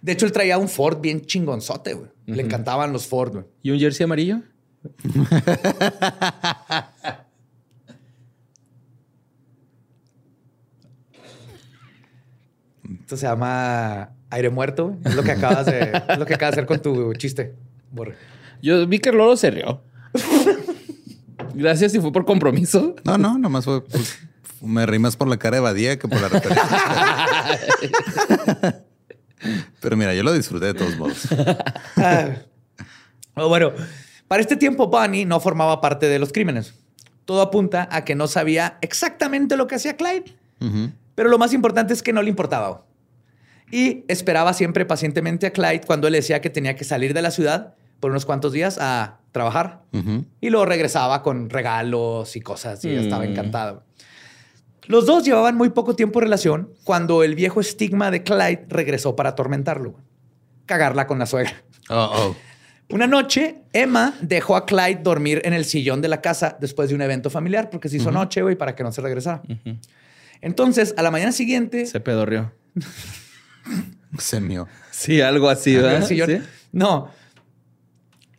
De hecho, él traía un Ford bien chingonzote, güey. Le encantaban los Ford, güey. ¿Y un jersey amarillo? Esto se llama aire muerto. Es lo que acabas de, es lo que acabas de hacer con tu chiste, Borre. Yo vi que el Lolo se rió. Gracias si fue por compromiso. No, no, nomás fue. pues, me rimas por la cara de Badía que por la referencia. Pero mira, yo lo disfruté de todos modos. Ah. Oh, bueno, para este tiempo Bunny no formaba parte de los crímenes. Todo apunta a que no sabía exactamente lo que hacía Clyde. Pero lo más importante es que no le importaba. Y esperaba siempre pacientemente a Clyde cuando él decía que tenía que salir de la ciudad por unos cuantos días a trabajar. Y luego regresaba con regalos y cosas y ella estaba Mm. encantado. Los dos llevaban muy poco tiempo de relación cuando el viejo estigma de Clyde regresó para atormentarlo. Cagarla con la suegra. Oh, oh. Una noche, Emma dejó a Clyde dormir en el sillón de la casa después de un evento familiar porque se hizo noche, güey, para que no se regresara. Entonces, a la mañana siguiente, Se pedorrió. Se mío. Sí, algo así, en ¿verdad? no.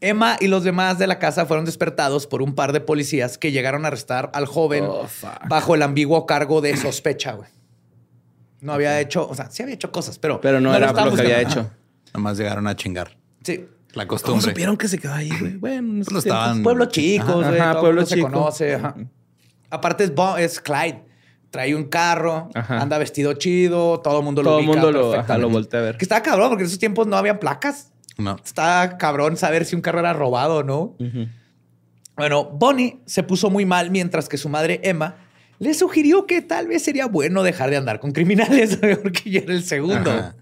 Emma y los demás de la casa fueron despertados por un par de policías que llegaron a arrestar al joven Oh, bajo el ambiguo cargo de sospecha, güey. No había hecho, o sea, sí había hecho cosas, pero Pero no, era lo que había hecho. Nomás llegaron a chingar. Sí. La ¿Cómo costumbre. supieron que se quedó ahí, güey? Bueno, no sé Pues estaban- Pueblos chicos, Ajá, güey, ajá, todo pueblo mundo se chico. conoce. ajá. Aparte es, Bo- es Clyde. Trae un carro, Ajá. anda vestido chido, todo el mundo lo Todo el mundo lo, lo voltea a ver. Que estaba cabrón, porque en esos tiempos no habían placas. No. Está cabrón saber si un carro era robado o no. Bueno, Bonnie se puso muy mal mientras que su madre Emma le sugirió que tal vez sería bueno dejar de andar con criminales, porque ya era el segundo. Ajá.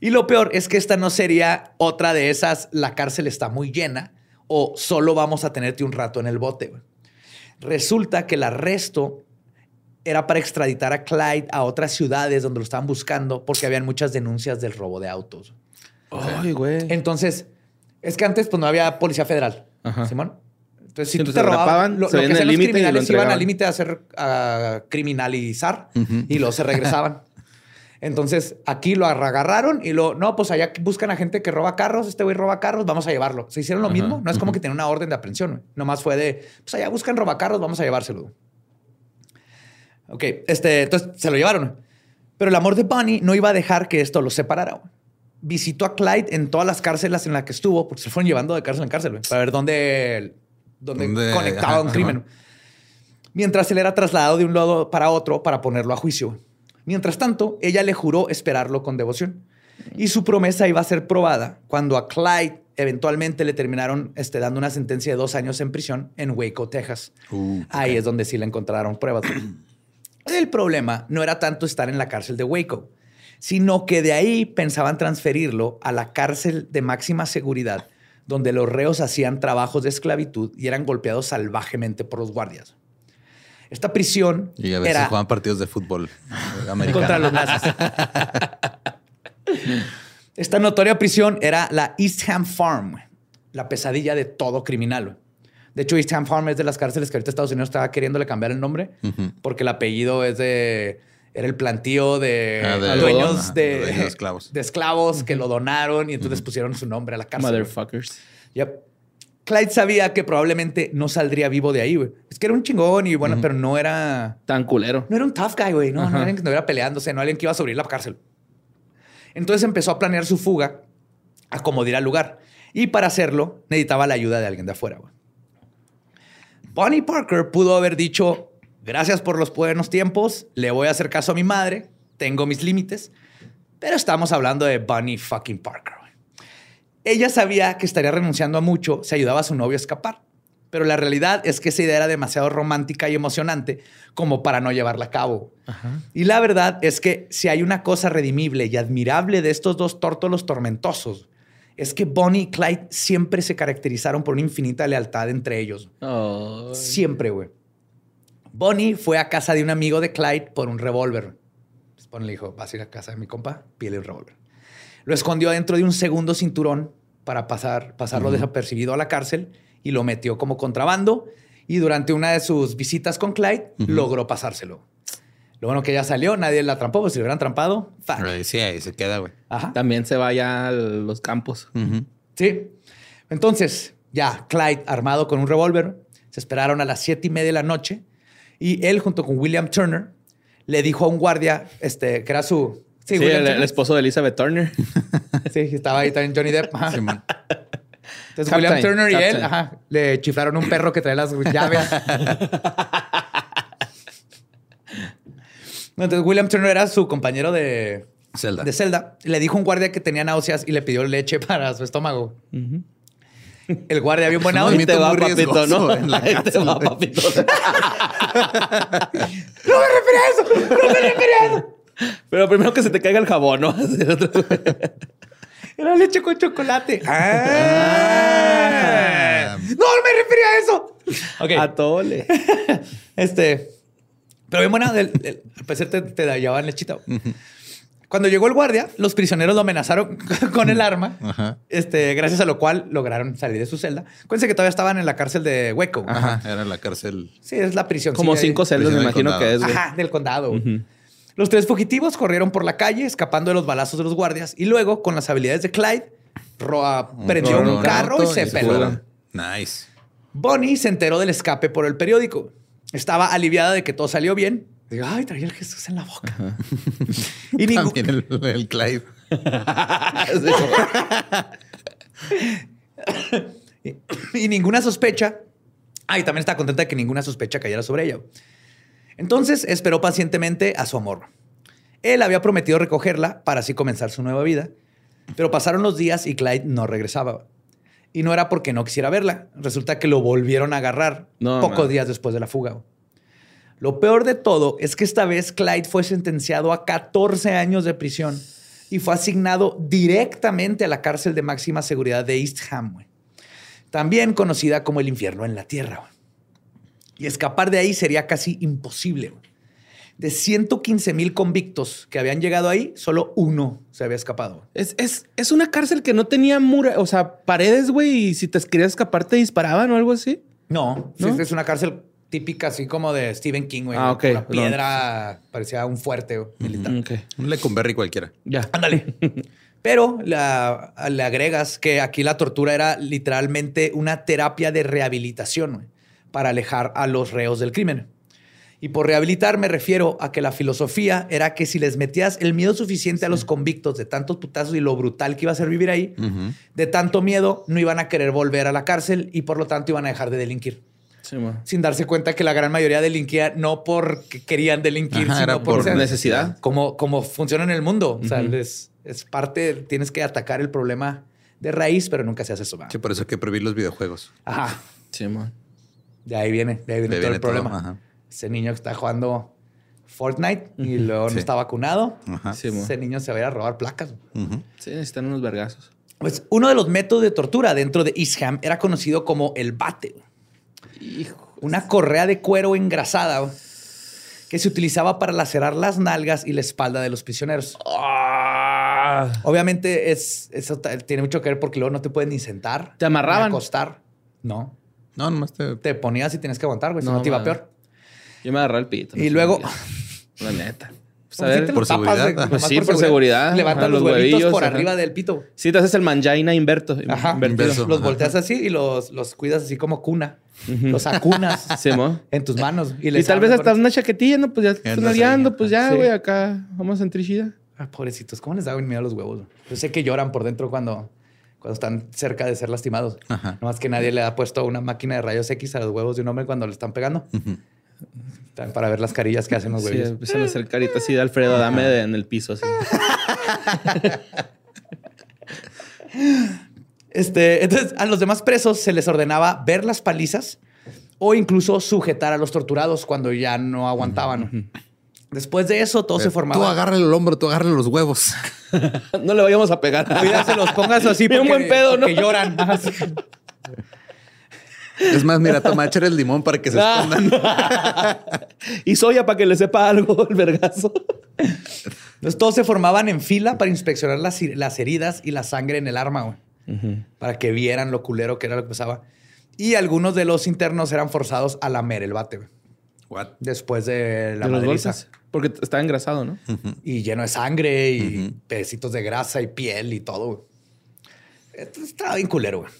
Y lo peor es que esta no sería otra de esas, la cárcel está muy llena o solo vamos a tenerte un rato en el bote. Resulta que el arresto era para extraditar a Clyde a otras ciudades donde lo estaban buscando porque habían muchas denuncias del robo de autos. Ay, güey. Entonces, es que antes pues no había policía federal, Ajá. Simón. Entonces, si tú te robaban, lo, que hacían los criminales iban al límite a hacer a criminalizar y luego se regresaban. Entonces, aquí lo agarraron y lo, no, pues allá buscan a gente que roba carros, este güey roba carros, vamos a llevarlo. Se hicieron lo Ajá, mismo, no es como que tenían una orden de aprehensión, güey. nomás fue de, pues allá buscan robacarros, vamos a llevárselo. Ok, este, entonces se lo llevaron. Pero el amor de Bunny no iba a dejar que esto los separara. Visitó a Clyde en todas las cárceles en las que estuvo, porque se fueron llevando de cárcel en cárcel, para ver dónde, dónde ¿Dónde? conectaba Ajá, un ajá. crimen. Mientras él era trasladado de un lado para otro para ponerlo a juicio. Mientras tanto, ella le juró esperarlo con devoción. Y su promesa iba a ser probada cuando a Clyde eventualmente le terminaron este, dando una sentencia de dos años en prisión en Waco, Texas. Uh, Ahí es donde sí le encontraron pruebas. El problema no era tanto estar en la cárcel de Waco, sino que de ahí pensaban transferirlo a la cárcel de máxima seguridad, donde los reos hacían trabajos de esclavitud y eran golpeados salvajemente por los guardias. Esta prisión Y a veces era juegan partidos de fútbol americano. contra los nazis. Esta notoria prisión era la East Ham Farm, la pesadilla de todo criminal. De hecho, East Ham Farm es de las cárceles que ahorita Estados Unidos estaba queriéndole cambiar el nombre porque el apellido es de. Era el plantío de, Ah, de dueños de, esclavos. de esclavos que lo donaron y entonces pusieron su nombre a la cárcel. Motherfuckers. Yep. Clyde sabía que probablemente no saldría vivo de ahí, güey. Es que era un chingón y bueno, pero no era. Tan culero. No era un tough guy, güey. No, no era alguien que estuviera peleándose, no alguien que iba a sobrevivir la cárcel. Entonces empezó a planear su fuga a como ir al lugar. Y para hacerlo, necesitaba la ayuda de alguien de afuera, güey. Bonnie Parker pudo haber dicho, gracias por los buenos tiempos, le voy a hacer caso a mi madre, tengo mis límites, pero estamos hablando de Bonnie fucking Parker. Ella sabía que estaría renunciando a mucho si ayudaba a su novio a escapar, pero la realidad es que esa idea era demasiado romántica y emocionante como para no llevarla a cabo. Y la verdad es que si hay una cosa redimible y admirable de estos dos tórtolos tormentosos, es que Bonnie y Clyde siempre se caracterizaron por una infinita lealtad entre ellos. Siempre, güey. Bonnie fue a casa de un amigo de Clyde por un revólver. Bonnie le dijo, vas a ir a casa de mi compa, pídele un revólver. Lo escondió dentro de un segundo cinturón para pasar, pasarlo desapercibido a la cárcel y lo metió como contrabando. Y durante una de sus visitas con Clyde, logró pasárselo. Lo bueno que ya salió, nadie la atrampó, pues si lo hubieran trampado, fuck. Right, Sí, ahí se queda, güey. También se va ya a los campos. Sí. Entonces, ya Clyde, armado con un revólver, se esperaron a las siete y media de la noche y él, junto con William Turner, le dijo a un guardia, este, que era su. Sí, William el, esposo de Elizabeth Turner. Sí, estaba ahí también Johnny Depp. Ajá. Entonces, Captain, William Turner y él ajá, le chiflaron un perro que trae las llaves. Entonces, William Turner era su compañero de, Zelda. de celda. Le dijo a un guardia que tenía náuseas y le pidió leche para su estómago. El guardia bien buena onda. Te va, papito, riesgoso ¿no? en la Ahí te va, papito. ¡No me refería a eso! ¡No me refería a eso! Pero primero que se te caiga el jabón, ¿no? Era leche con chocolate. Ah. ¡No me refería a eso! Ok. Atole. Este. Pero bien buena. al parecer te, te llevaban lechita. Cuando llegó el guardia, los prisioneros lo amenazaron con el arma. Ajá. Este, gracias a lo cual lograron salir de su celda. Acuérdense que todavía estaban en la cárcel de Hueco. Ajá. Era la cárcel. Sí, es la prisión. Como sí, cinco celdas, me imagino que es, güey. Ajá, del condado. Los tres fugitivos corrieron por la calle, escapando de los balazos de los guardias. Y luego, con las habilidades de Clyde, ro- prendió Robaron un carro y se peló. fueron. Nice. Bonnie se enteró del escape por el periódico. Estaba aliviada de que todo salió bien. Digo, ay, traía el Jesús en la boca. y, ningún- También el, el Clive. y ninguna sospecha. Ay, también estaba contenta de que ninguna sospecha cayera sobre ella. Entonces esperó pacientemente a su amor. Él había prometido recogerla para así comenzar su nueva vida. Pero pasaron los días y Clyde no regresaba. Y no era porque no quisiera verla. Resulta que lo volvieron a agarrar No, pocos man. días después de la fuga. Lo peor de todo es que esta vez Clyde fue sentenciado a 14 años de prisión y fue asignado directamente a la cárcel de máxima seguridad de East Ham, güey. también conocida como el infierno en la tierra. güey. Y escapar de ahí sería casi imposible. güey. De 115 mil convictos que habían llegado ahí, solo uno se había escapado. Es, es, es una cárcel que no tenía mura, o sea, paredes, güey, y si te querías escapar te disparaban o algo así. No, ¿No? es una cárcel típica, así como de Stephen King, güey. Ah, ok. Una piedra, parecía un fuerte güey, militar. Ok. Un Lecumberri cualquiera. Ya. Ándale. Pero la- le agregas que aquí la tortura era literalmente una terapia de rehabilitación güey, para alejar a los reos del crimen. Y por rehabilitar me refiero a que la filosofía era que si les metías el miedo suficiente a los convictos de tantos putazos y lo brutal que iba a ser vivir ahí, de tanto miedo no iban a querer volver a la cárcel y por lo tanto iban a dejar de delinquir. Sí. Sin darse cuenta que la gran mayoría delinquía no porque querían delinquir, Ajá, sino era por, necesidad. como, como funciona en el mundo. O sea, es, es parte, tienes que atacar el problema de raíz, pero nunca se hace eso. Sí, por eso hay que prohibir los videojuegos. Ajá. Sí, man. De ahí viene, de ahí viene De todo viene el problema. todo, ajá. Ese niño que está jugando Fortnite y luego Sí. no está vacunado. Ajá. Sí. Ese niño se va a ir a robar placas. Sí, necesitan unos vergazos. Pues uno de los métodos de tortura dentro de Eastham era conocido como el bate. Hijo. Una correa de cuero engrasada que se utilizaba para lacerar las nalgas y la espalda de los prisioneros. Ah. Obviamente es, eso tiene mucho que ver porque luego no te pueden ni sentar. ¿Te amarraban? Ni acostar. No. No, nomás te... Te ponías y tienes que aguantar, güey. Si No, no, te iba peor. Yo me agarré el pito. Y luego- La neta. Pues, a ¿Cómo si ver, te por tapas, seguridad, Pues sí, por seguridad. Levantas Ajá, los, los huevitos huevillos, por ajá. arriba del pito. sí, te haces el mangina inverto. Ajá. Inverso. Los Ajá. volteas así y los, los cuidas así como cuna. Los acunas Sí, en tus manos. Y, Y les tal vez hasta por- una chaquetilla, ¿no? Pues ya están aliando, pues ya, sí. güey, acá vamos a sentir chida. Ah, pobrecitos, ¿cómo les da miedo a los huevos? Yo sé que lloran por dentro cuando, cuando están cerca de ser lastimados. Ajá. No más que nadie le ha puesto una máquina de rayos X a los huevos de un hombre cuando le están pegando. También Para ver las carillas que hacen los Sí, huevos. empiezan a hacer caritas así de Alfredo, dame de- en el piso así. Este, entonces, a los demás presos se les ordenaba ver las palizas o incluso sujetar a los torturados cuando ya no aguantaban. Después de eso, todo se Tú formaba. agárrale el hombro, tú agárrale los huevos. No le vayamos a pegar. Cuídaselos, pónganse así Bien porque, buen pedo, ¿no? porque lloran. Es más, mira, toma, el limón para que se Ah. escondan. y soya para que le sepa algo el vergazo. Entonces, todos se formaban en fila para inspeccionar las, las heridas y la sangre en el arma, güey. Para que vieran lo culero que era lo que pasaba. Y algunos de los internos eran forzados a lamer el bate. What? Después de la de madriza. Porque está engrasado, ¿no? Y lleno de sangre y pedacitos de grasa y piel y todo. Esto estaba bien culero, güey.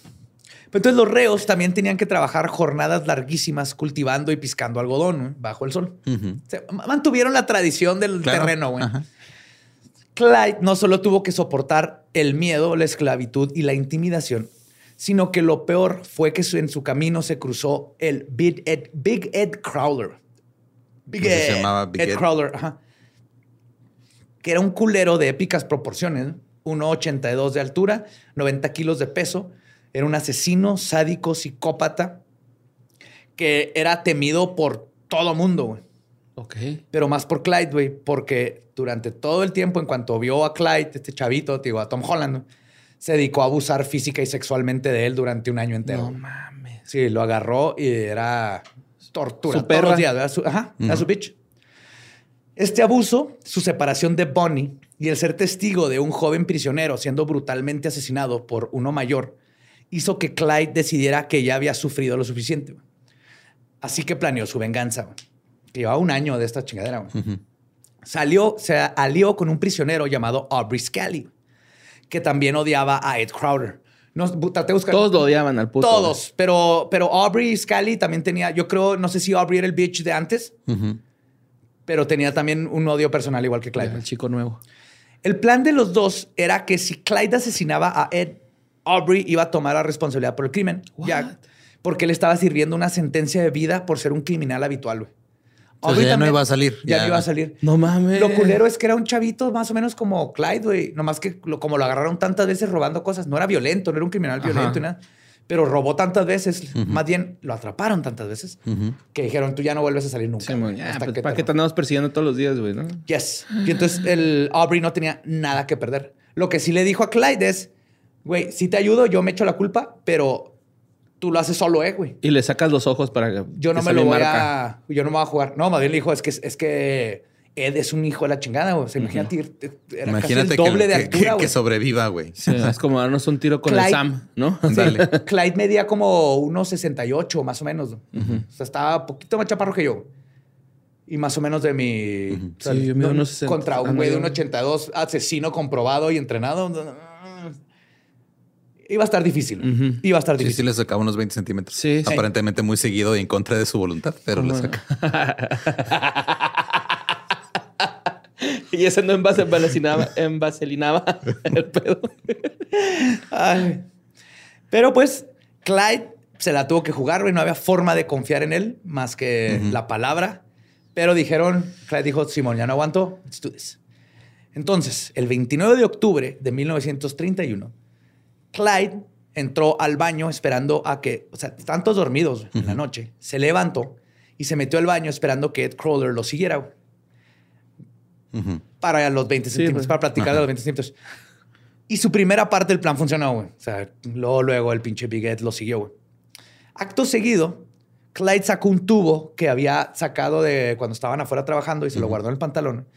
Pero entonces los reos también tenían que trabajar jornadas larguísimas cultivando y piscando algodón güey, bajo el sol. Ujú. O sea, mantuvieron la tradición del Claro. terreno, güey. Ajá. Clyde no solo tuvo que soportar el miedo, la esclavitud y la intimidación, sino que lo peor fue que en su camino se cruzó el Big Ed, Big Ed Crowler. Big Así se Ed, llamaba Big Ed Ed. Crowler, ajá. Que era un culero de épicas proporciones, 1,82 de altura, 90 kilos de peso. Era un asesino, sádico, psicópata, que era temido por todo mundo, güey Ok. pero más por Clyde, güey, porque durante todo el tiempo, en cuanto vio a Clyde, este chavito, digo, a Tom Holland, se dedicó a abusar física y sexualmente de él durante un año entero. No mames. Sí, lo agarró y era tortura Su todos perra. los días, era su, ajá, era su bitch. Este abuso, su separación de Bonnie y el ser testigo de un joven prisionero siendo brutalmente asesinado por uno mayor, hizo que Clyde decidiera que ya había sufrido lo suficiente. Así que planeó su venganza. Que llevaba un año de esta chingadera. güey. Salió, se alió con un prisionero llamado Aubrey Scally, que también odiaba a Ed Crowder. No, traté de buscar. Todos lo odiaban al puto. Todos, pero, pero Aubrey Scally también tenía, yo creo, no sé si Aubrey era el bitch de antes, pero tenía también un odio personal igual que. Clyde. El chico nuevo. El plan de los dos era que si Clyde asesinaba a Ed, Aubrey iba a tomar la responsabilidad por el crimen. Ya, porque le estaba sirviendo una sentencia de vida por ser un criminal habitual, güey. Entonces ya no iba a salir, Ya, ya. no iba a salir. No mames. Lo culero es que era un chavito más o menos como Clyde, güey. Nomás que lo- como lo agarraron tantas veces robando cosas, no era violento, no era un criminal Ajá. violento, y nada. Pero robó tantas veces, más bien lo atraparon tantas veces, que dijeron, tú ya no vuelves a salir nunca. Sí, güey, ya, hasta pues, que ¿Para te qué te andamos persiguiendo todos los días, güey? ¿no? Yes. Y entonces el Aubrey no tenía nada que perder. Lo que sí le dijo a Clyde es, güey, si te ayudo, yo me echo la culpa, pero tú lo haces solo, eh, güey. Y le sacas los ojos para que. Yo no que me lo voy marca. a... Yo no me voy a jugar. No, más bien le dijo, es que, es que Ed es un hijo de la chingada, güey. O sea, imagínate, ir- era casi Imagínate el doble que, de que- altura, que- güey. que sobreviva, güey. Sí, es como darnos un tiro con el Sam, ¿no? Dale. Clyde medía como unos 68 más o menos. O sea, estaba un poquito más chaparro que yo. Y más o menos de mi... o sea, Sí, yo mido no- unos 60. Contra Ah, un no, güey de un 82, asesino comprobado y entrenado. Iba a estar difícil. Iba a estar difícil. sí le sacaba unos 20 centímetros. Sí, sí. Aparentemente muy seguido y en contra de su voluntad, pero le saca. y ese no envaselinaba, envaselinaba el pedo. Ay. Pero pues Clyde se la tuvo que jugar, güey. No había forma de confiar en él más que la palabra. Pero dijeron, Clyde dijo, Simón, ya no aguanto, let's do this. Entonces, el 29 de octubre de 1931, Clyde entró al baño esperando a que, o sea, estaban todos dormidos en la noche. Se levantó y se metió al baño esperando que Ed Crawler lo siguiera güey, Ujú. para los 20 Sí, centímetros, pues. para platicar de los 20 centímetros. Y su primera parte del plan funcionó, güey. O sea, luego, luego el pinche Big Ed lo siguió, güey. Acto seguido, Clyde sacó un tubo que había sacado de cuando estaban afuera trabajando y se lo guardó en el pantalón.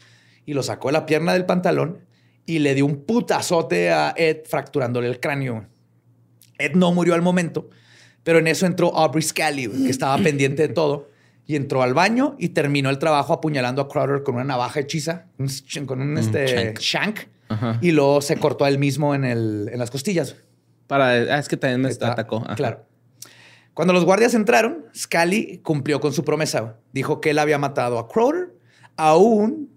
Y lo sacó de la pierna del pantalón y le dio un putazote a Ed fracturándole el cráneo. Ed no murió al momento, pero en eso entró Aubrey Scally, que estaba pendiente de todo. Y entró al baño y terminó el trabajo apuñalando a Crowder con una navaja hechiza, con un este, shank. shank. Ajá. Y luego se cortó a él mismo en, el, en las costillas. Para, ah, es que también me Está- atacó. Ajá. Claro. Cuando los guardias entraron, Scully cumplió con su promesa. Dijo que él había matado a Crowder, aún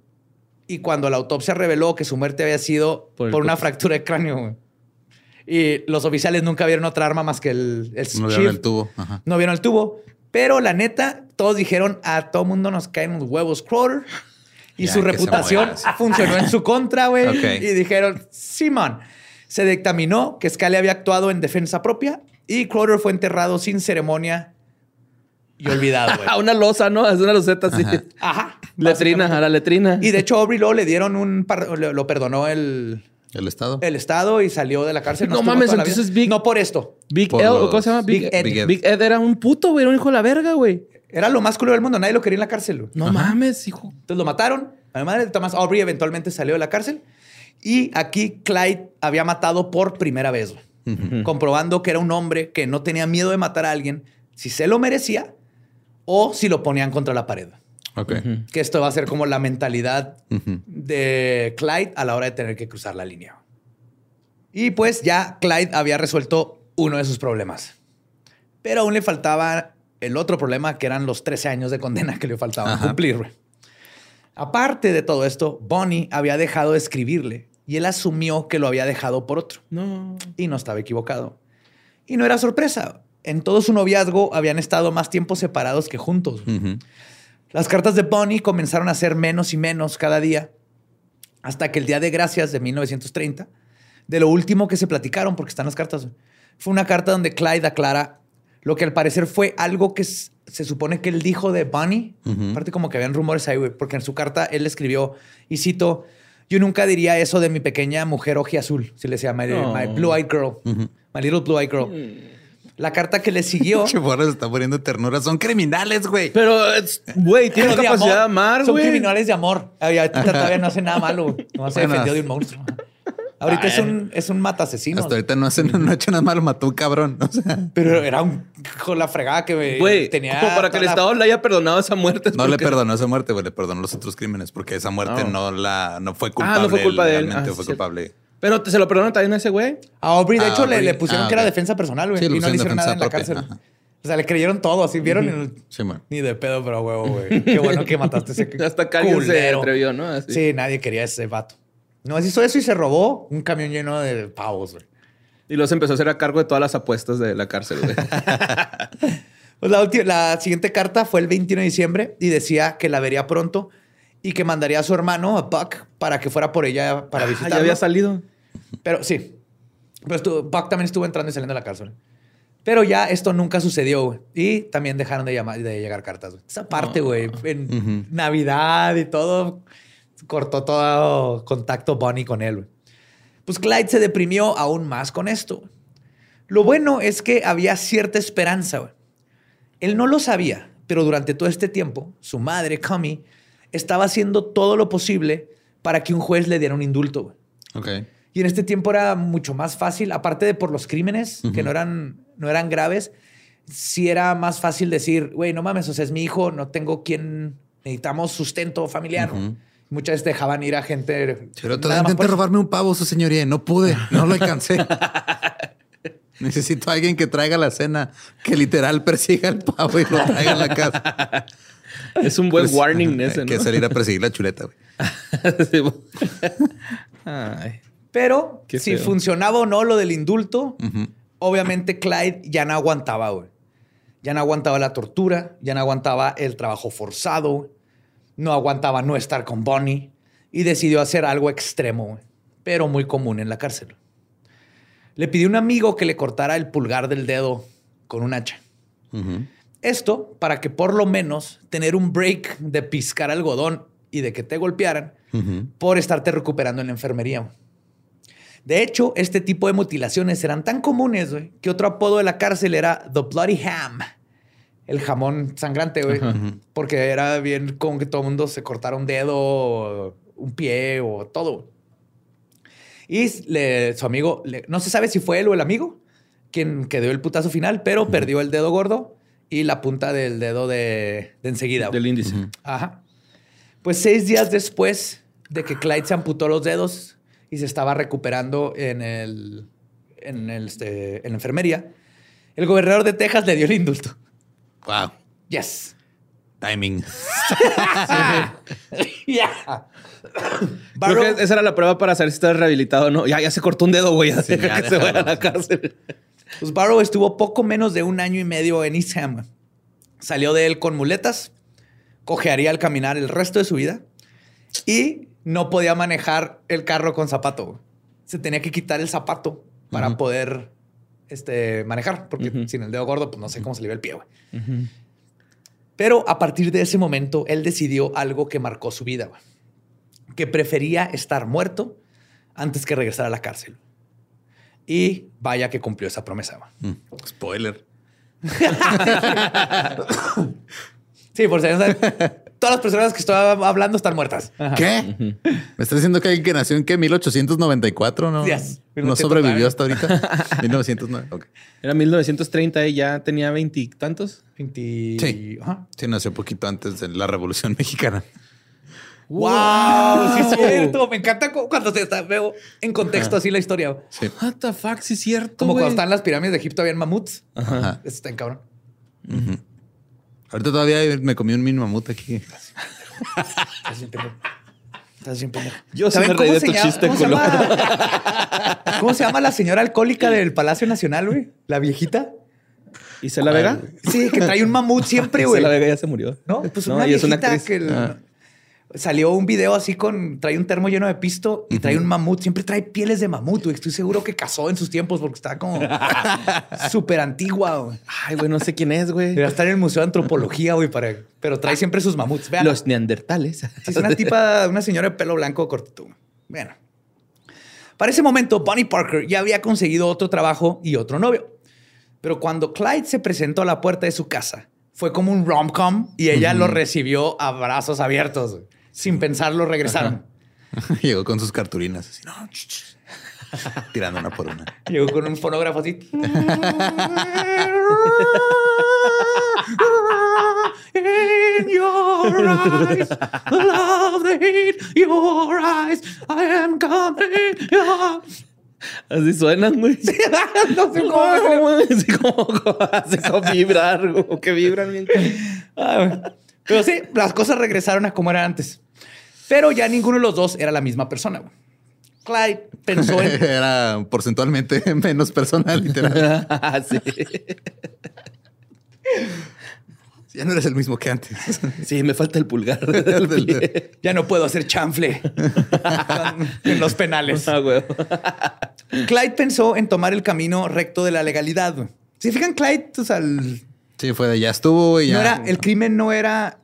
y cuando la autopsia reveló que su muerte había sido Por por, una fractura de cráneo. güey. Y los oficiales nunca vieron otra arma más que el, el No chief. vieron el tubo. Ajá. No vieron el tubo. Pero la neta, todos dijeron a todo mundo nos caen los huevos Crowder. Y Ya, su reputación funcionó en su contra, güey. Ok. Y dijeron, Simón. Se dictaminó que Scully había actuado en defensa propia y Crowder fue enterrado sin ceremonia y olvidado, güey. A una losa, ¿no? Es una loseta así. Ajá. Ajá. Letrina, a la letrina. Y de hecho, Aubrey luego le dieron un... par- lo lo perdonó el, El estado. el Estado y salió de la cárcel. No mames, entonces Big- No por esto. Big Por Ed, los- ¿cómo se llama? Big, Big Ed. Ed. Big Ed. Big Ed era un puto, güey. Era un hijo de la verga, güey. Era lo más culo del mundo. Nadie lo quería en la cárcel. güey. No mames, hijo. Entonces lo mataron. Además de Thomas Aubrey eventualmente salió de la cárcel. Y aquí Clyde había matado por primera vez, güey. comprobando que era un hombre que no tenía miedo de matar a alguien si se lo merecía o si lo ponían contra la pared. Ok. Que esto va a ser como la mentalidad de Clyde a la hora de tener que cruzar la línea. Y pues ya Clyde había resuelto uno de sus problemas. Pero aún le faltaba el otro problema, que eran los 13 años de condena que le faltaban Ajá. cumplir. Aparte de todo esto, Bonnie había dejado de escribirle y él asumió que lo había dejado por otro. No. Y no estaba equivocado. Y no era sorpresa. En todo su noviazgo habían estado más tiempo separados que juntos. Las cartas de Bonnie comenzaron a ser menos y menos cada día, hasta que el Día de Gracias de 1930, de lo último que se platicaron, porque están las cartas, fue una carta donde Clyde aclara lo que al parecer fue algo que se supone que él dijo de Bonnie. Ujú. Aparte como que habían rumores ahí, porque en su carta él escribió, y cito, yo nunca diría eso de mi pequeña mujer azul, si le decía my, blue-eyed girl, my little blue-eyed girl. La carta que le siguió... Che, Borre se está poniendo ternura. Son criminales, güey. Pero, es- güey, tiene de capacidad de amor. amar, Son criminales de amor. Ay, ahorita todavía no hace nada malo. No se Bueno. defendió de un monstruo. Ahorita es un, es un mata asesino. Hasta ahorita no, hacen, no ha hecho nada malo, mató un cabrón. O sea, Pero era un con la fregada que me Güey, tenía. como para que el la- Estado le haya perdonado esa muerte. es no le perdonó esa muerte, güey, le perdonó los otros crímenes, porque esa muerte No. no, la no fue Ah, culpable. no fue culpa de él. realmente Ah, fue sí, culpable. Pero te- se lo perdonan también a ese güey. A Aubrey, de Ah, hecho, le, Aubrey. le pusieron Ah, que era defensa personal, güey. Sí, y no le hicieron nada en la cárcel. Ajá. O sea, le creyeron todo, así vieron. y- Sí, man. Ni de pedo, pero huevo, güey. Qué bueno que mataste a ese Hasta que alguien se atrevió, ¿no? Así. Sí, nadie quería ese vato. No, hizo eso y se robó un camión lleno de pavos, güey. Y luego se empezó a hacer a cargo de todas las apuestas de la cárcel, güey. Pues la, la siguiente carta fue el 21 de diciembre y decía que la vería pronto y que mandaría a su hermano, a Buck, para que fuera por ella para Ah, visitarlo. ya había salido. Pero sí. Pero estuvo- Buck también estuvo entrando y saliendo de la cárcel. Pero ya esto nunca sucedió, güey. Y también dejaron de, llamar, de llegar cartas, güey. Esa parte, güey, en. Navidad y todo, cortó todo contacto Bonnie con él, güey. Pues Clyde se deprimió aún más con esto. Lo bueno es que había cierta esperanza, güey. Él no lo sabía, pero durante todo este tiempo, su madre, Cummy, estaba haciendo todo lo posible para que un juez le diera un indulto, güey. Ok. Y en este tiempo era mucho más fácil, aparte de por los crímenes que no eran, no eran graves, sí era más fácil decir, güey, no mames, o sea, es mi hijo, no tengo quien, necesitamos sustento familiar. Muchas veces dejaban ir a gente. Pero todavía intenté por- robarme un pavo, su señoría, y no pude, no lo alcancé. Necesito a alguien que traiga la cena, que literal persiga el pavo y lo traiga a la casa. Es un buen Pues, warning ese, Hay ¿no? que salir a perseguir la chuleta, güey. Sí, güey. Ay. Pero Qué si feo. funcionaba o no lo del indulto, obviamente Clyde ya no aguantaba, güey. Ya no aguantaba la tortura, ya no aguantaba el trabajo forzado, no aguantaba no estar con Bonnie y decidió hacer algo extremo, güey, pero muy común en la cárcel. Le pidió a un amigo que le cortara el pulgar del dedo con un hacha. Esto para que por lo menos tener un break de piscar algodón y de que te golpearan por estarte recuperando en la enfermería. De hecho, este tipo de mutilaciones eran tan comunes güey, que otro apodo de la cárcel era The Bloody Ham, el jamón sangrante, güey, porque era bien como que todo el mundo se cortara un dedo, o un pie o todo. Y le- su amigo, le- no se sabe si fue él o el amigo quien que dio el putazo final, pero perdió el dedo gordo y la punta del dedo de, de enseguida. Del índice. Ajá. Pues seis días después de que Clyde se amputó los dedos y se estaba recuperando en, el, en, el, este, en la enfermería, el gobernador de Texas le dio el indulto. Wow. Yes. Timing. Ya. Creo que esa era la prueba para saber si estás rehabilitado o no. Ya, ya se cortó un dedo, güey. Ya Sí, ya que se vaya a la cárcel. Pues Barrow estuvo poco menos de un año y medio en East Ham. Salió de él con muletas, cojearía al caminar el resto de su vida y no podía manejar el carro con zapato. Se tenía que quitar el zapato para poder este, manejar, porque sin el dedo gordo, pues no sé cómo se le ve el pie. güey. Pero a partir de ese momento, él decidió algo que marcó su vida, güey. que prefería estar muerto antes que regresar a la cárcel. Y vaya que cumplió esa promesa. güey. Mm, Spoiler. Sí, por si no saben, todas las personas que estoy hablando están muertas. ¿Qué? ¿Me estás diciendo que alguien que nació en qué? 1894, ¿no? Yes. ¿No sobrevivió hasta ahorita? 1909. Ok. Era 1930 y ya tenía veintitantos. 20... Sí. Ajá. Sí, nació poquito antes de la Revolución Mexicana. ¡Wow! Sí, es cierto. Me encanta cu- cuando se está, veo en contexto así la historia. Sí. What the fuck, sí es cierto. Como cuando están las pirámides de Egipto, habían mamuts. Ajá. Eso está en cabrón. Ahorita todavía me comí un mini mamut aquí. Estás bien pendejo. Estás bien pendejo. Yo sí ¿Saben me reí de tu llama- chiste, ¿cómo se, culo. llama, ¿Cómo se llama la señora alcohólica del Palacio Nacional, güey? La viejita. ¿Y Cela Vega? Sí, que trae un mamut siempre, güey. Cela Vega ya se murió. No, pues No, una y es una viejita actriz. que el- Ah. Salió un video así con trae un termo lleno de pisto y trae un mamut. Siempre trae pieles de mamut, güey. Estoy seguro que cazó en sus tiempos porque está como súper antigua, güey. Ay, güey, no sé quién es, güey. Debería estar en el Museo de Antropología, güey, para... pero trae siempre sus mamuts. Vean, Los neandertales. es una tipa, una señora de pelo blanco cortito. Bueno. Para ese momento, Bonnie Parker ya había conseguido otro trabajo y otro novio. Pero cuando Clyde se presentó a la puerta de su casa, fue como un rom-com y ella lo recibió a brazos abiertos. güey. Sin pensarlo, regresaron. Llegó con sus cartulinas así, no, ch, ch. tirando una por una. Llegó con un fonógrafo así. In your eyes, love the heat, your eyes, I am coming. Así suenan, güey. no sé cómo. como, así como vibrar, como que vibran bien. Ah, Pero sí, las cosas regresaron a como eran antes. Pero ya ninguno de los dos era la misma persona. güey. Clyde pensó en Era porcentualmente menos personal, literal. sí. Ya no eres el mismo que antes. Sí, me falta el pulgar. del pie. ya no puedo hacer chanfle en los penales. Ah, güey. Clyde pensó en tomar el camino recto de la legalidad. Si fijan, Clyde, o sea, el, Sí, fue de ya estuvo y ya. no era, el crimen no era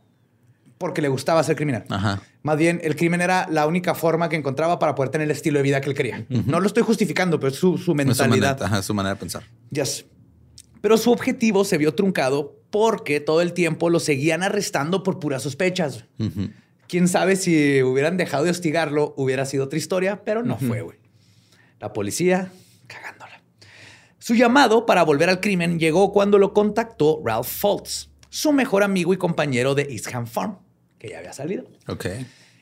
porque le gustaba ser criminal. Ajá. Más bien, el crimen era la única forma que encontraba para poder tener el estilo de vida que él quería. No lo estoy justificando, pero es su, su Su mentalidad. manera, ajá, su manera de pensar. Yes. Pero su objetivo se vio truncado porque todo el tiempo lo seguían arrestando por puras sospechas. Quién sabe si hubieran dejado de hostigarlo, hubiera sido otra historia, pero no fue, güey. La policía cagándola. Su llamado para volver al crimen llegó cuando lo contactó Ralph Fultz, su mejor amigo y compañero de Eastham Farm, que ya había salido. Ok.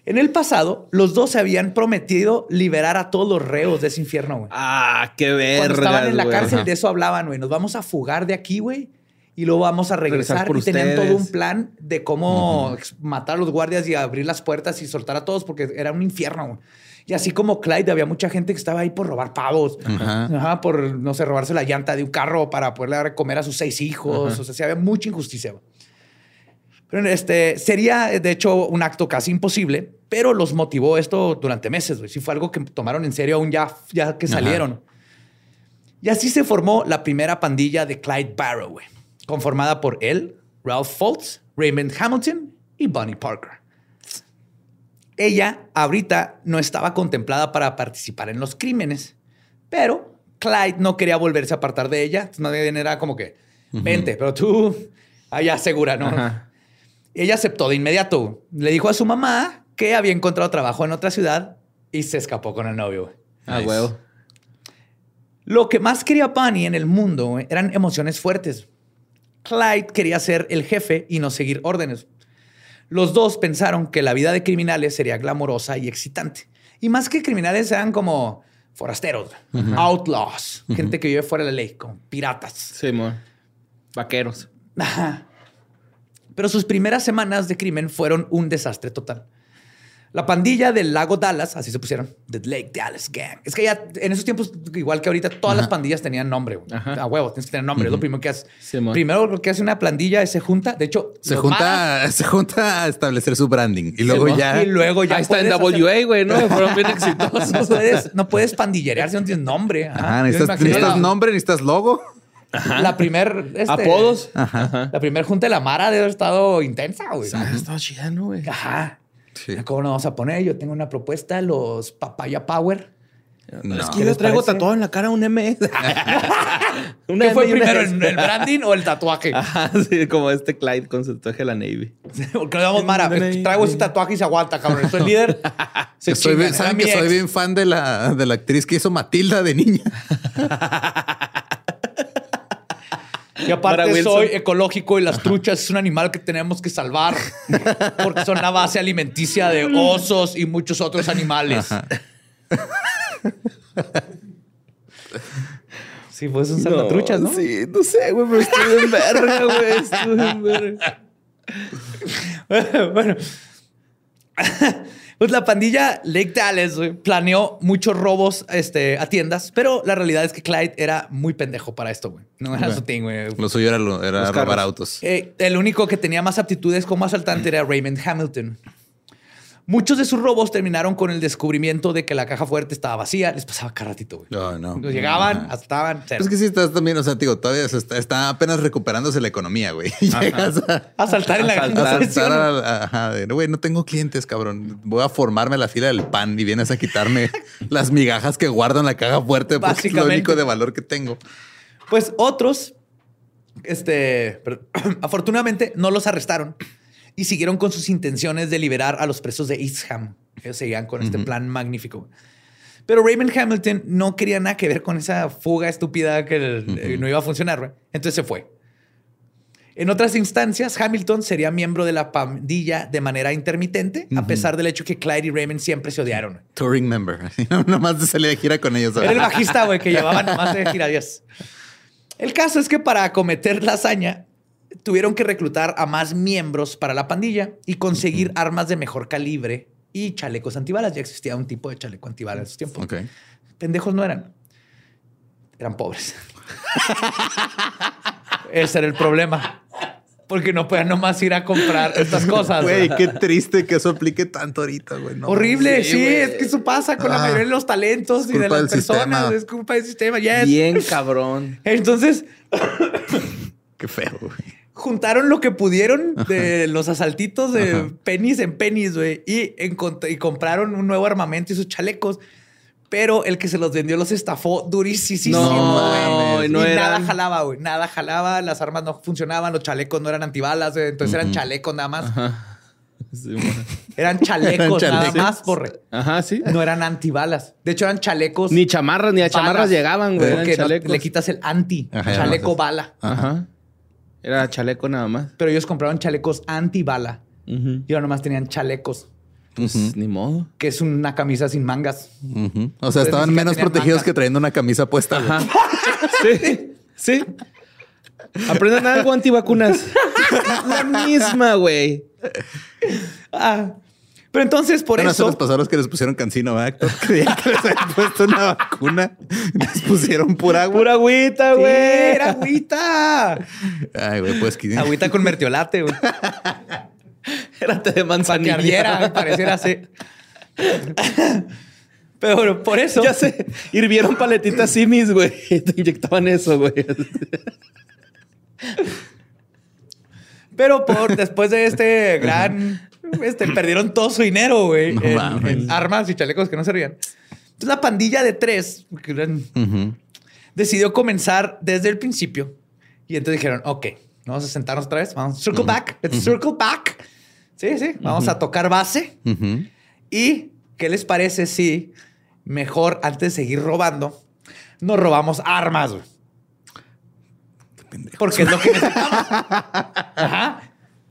En el pasado, los dos se habían prometido liberar a todos los reos de ese infierno, güey. Ah, qué verga. Cuando estaban en la güey. cárcel, Ajá. de eso hablaban, güey. Nos vamos a fugar de aquí, güey. Y luego vamos a regresar. Regresar por y tenían ustedes. todo un plan de cómo matar a los guardias y abrir las puertas y soltar a todos porque era un infierno. güey. Y así como Clyde, había mucha gente que estaba ahí por robar pavos. Ajá. Ajá, por, no sé, robarse la llanta de un carro para poderle dar de comer a sus seis hijos. O sea, sí había mucha injusticia. güey. Este sería, de hecho, un acto casi imposible, pero los motivó esto durante meses. güey. Sí fue algo que tomaron en serio aún ya, ya que Ajá. salieron. Y así se formó la primera pandilla de Clyde Barrow, güey, conformada por él, Ralph Fultz, Raymond Hamilton y Bonnie Parker. Ella ahorita no estaba contemplada para participar en los crímenes, pero Clyde no quería volverse a apartar de ella. Más bien era como que, vente, pero tú allá segura, ¿no? Ajá. Ella aceptó de inmediato. Le dijo a su mamá que había encontrado trabajo en otra ciudad y se escapó con el novio. Ah, Nice. huevo. Lo que más quería Bunny en el mundo eran emociones fuertes. Clyde quería ser el jefe y no seguir órdenes. Los dos pensaron que la vida de criminales sería glamorosa y excitante. Y más que criminales eran como forasteros, outlaws, gente que vive fuera de la ley, como piratas. Sí, mo. Vaqueros. Ajá. Pero sus primeras semanas de crimen fueron un desastre total. La pandilla del lago Dallas, así se pusieron, The Lake Dallas Gang. Es que ya en esos tiempos, igual que ahorita, todas las pandillas tenían nombre. A huevo, tienes que tener nombre. Es lo primero que hace. Simón. primero lo que hace una pandilla es se junta. De hecho, Se junta, se junta a establecer su branding y luego ya. Y luego ya Ahí está en WA, güey, ¿no? Fueron bien No exitosos. puedes, no puedes pandillerear si no tienes nombre. Ajá. Necesitas, nombre, necesitas logo. La primer... este, Apodos. Ajá. La primer junta de la Mara debe haber estado intensa, güey. Ah, Estaba chida, ¿no, güey? Ajá. Sí. ¿Cómo nos vamos a poner? Yo tengo una propuesta, los Papaya Power. No. Es que ¿Qué yo les traigo parece? tatuado en la cara un M. Una ¿Qué fue M primero, el, el branding o el tatuaje? Ajá, sí, como este Clyde con su tatuaje de la Navy. Porque damos Mara. Traigo ese tatuaje y se aguanta, cabrón. Soy líder. Se Que soy bien- ¿Saben que soy ex. bien fan de la, de la actriz que hizo Matilda de niña? Y aparte Mara Wilson. soy ecológico y las truchas es un animal que tenemos que salvar porque son la base alimenticia de osos y muchos otros animales. Sí, pues son salvatruchas, ¿no? Sí, no sé, güey, pero estoy en verga, güey. Estoy en verga. bueno. Pues la pandilla Lake Dallas güey, planeó muchos robos este, a tiendas, pero la realidad es que Clyde era muy pendejo para esto, güey. No era su thing, güey. Lo suyo era, lo- era Los robar carros. autos. Eh, el único que tenía más aptitudes como asaltante era Raymond Hamilton. Muchos de sus robos terminaron con el descubrimiento de que la caja fuerte estaba vacía. Les pasaba cada ratito, güey. No, no. Llegaban, Ajá. asaltaban, cero. Es que sí estás también, o sea, digo, todavía se está, está apenas recuperándose la economía, güey. Llegas a, asaltar en la a saltar ¿no? a la- ajá, de, güey, no tengo clientes, cabrón. Voy a formarme a la fila del pan y vienes a quitarme las migajas que guardo en la caja fuerte porque es lo único de valor que tengo. Pues otros, este, afortunadamente no los arrestaron y siguieron con sus intenciones de liberar a los presos de Eastham. Ellos seguían con este plan magnífico. Pero Raymond Hamilton no quería nada que ver con esa fuga estúpida que eh, no iba a funcionar. Entonces se fue. En otras instancias, Hamilton sería miembro de la pandilla de manera intermitente, a pesar del hecho que Clyde y Raymond siempre se odiaron. Touring member. Nomás de salir de gira con ellos. Era el bajista, güey, que llevaba nomás de giradías. El caso es que para acometer la hazaña, tuvieron que reclutar a más miembros para la pandilla y conseguir armas de mejor calibre y chalecos antibalas. Ya existía un tipo de chaleco antibalas en esos tiempos. Ok. Pendejos no eran. Eran pobres. Ese era el problema. Porque no podían nomás ir a comprar estas cosas. Güey, qué triste que eso aplique tanto ahorita, güey. No, Horrible, sí, es que eso pasa con la Ah. mayoría de los talentos y de las personas. sistema. Es culpa del sistema. Ya es. Bien cabrón. Entonces, Qué feo, güey. Juntaron lo que pudieron de los asaltitos de pennies en pennies, güey, y, y compraron un nuevo armamento y sus chalecos. Pero el que se los vendió los estafó durísimo. No, güey. y nada jalaba, güey. Nada jalaba. Las armas no funcionaban. Los chalecos no eran antibalas. güey. Entonces eran chalecos nada más. Ajá. Sí, bueno. Eran chalecos Eran nada más, porre. Ajá, sí. No eran antibalas. De hecho, eran chalecos. Ni chamarras, ni a chamarras balas. llegaban, güey. Porque no- le quitas el anti. Ajá, chaleco bala. Ajá. Era chaleco nada más. Pero ellos compraron chalecos antibala. Ujú. Y ahora nomás tenían chalecos. Pues ni modo. que es una camisa sin mangas. O sea, Entonces, estaban menos protegidos que trayendo una camisa puesta. Ajá. Sí, sí. Aprendan algo antivacunas. La misma, güey. Ah. Pero entonces, por Bueno, eso. pasó a los que les pusieron cancino, ¿verdad? Creían que les habían puesto una vacuna. Les pusieron pura agua. Pura agüita, Sí, güey. era agüita. Ay, güey, pues que... Agüita con mertiolate, güey. Era té de manzanilla. me pareciera así. Pero bueno, por eso. Ya sé. Hirvieron paletitas simis, güey. Te inyectaban eso, güey. Pero por después de este gran. Este, perdieron todo su dinero, güey. No en, en armas y chalecos que no servían. Entonces la pandilla de tres que eran- Ujú. decidió comenzar desde el principio. Y entonces dijeron, ok, vamos a sentarnos otra vez. Vamos, circle back. Let's circle back. Sí, sí. Vamos a tocar base. ¿Y qué les parece si mejor, antes de seguir robando, nos robamos armas? güey? Porque es lo que necesitamos. Ajá.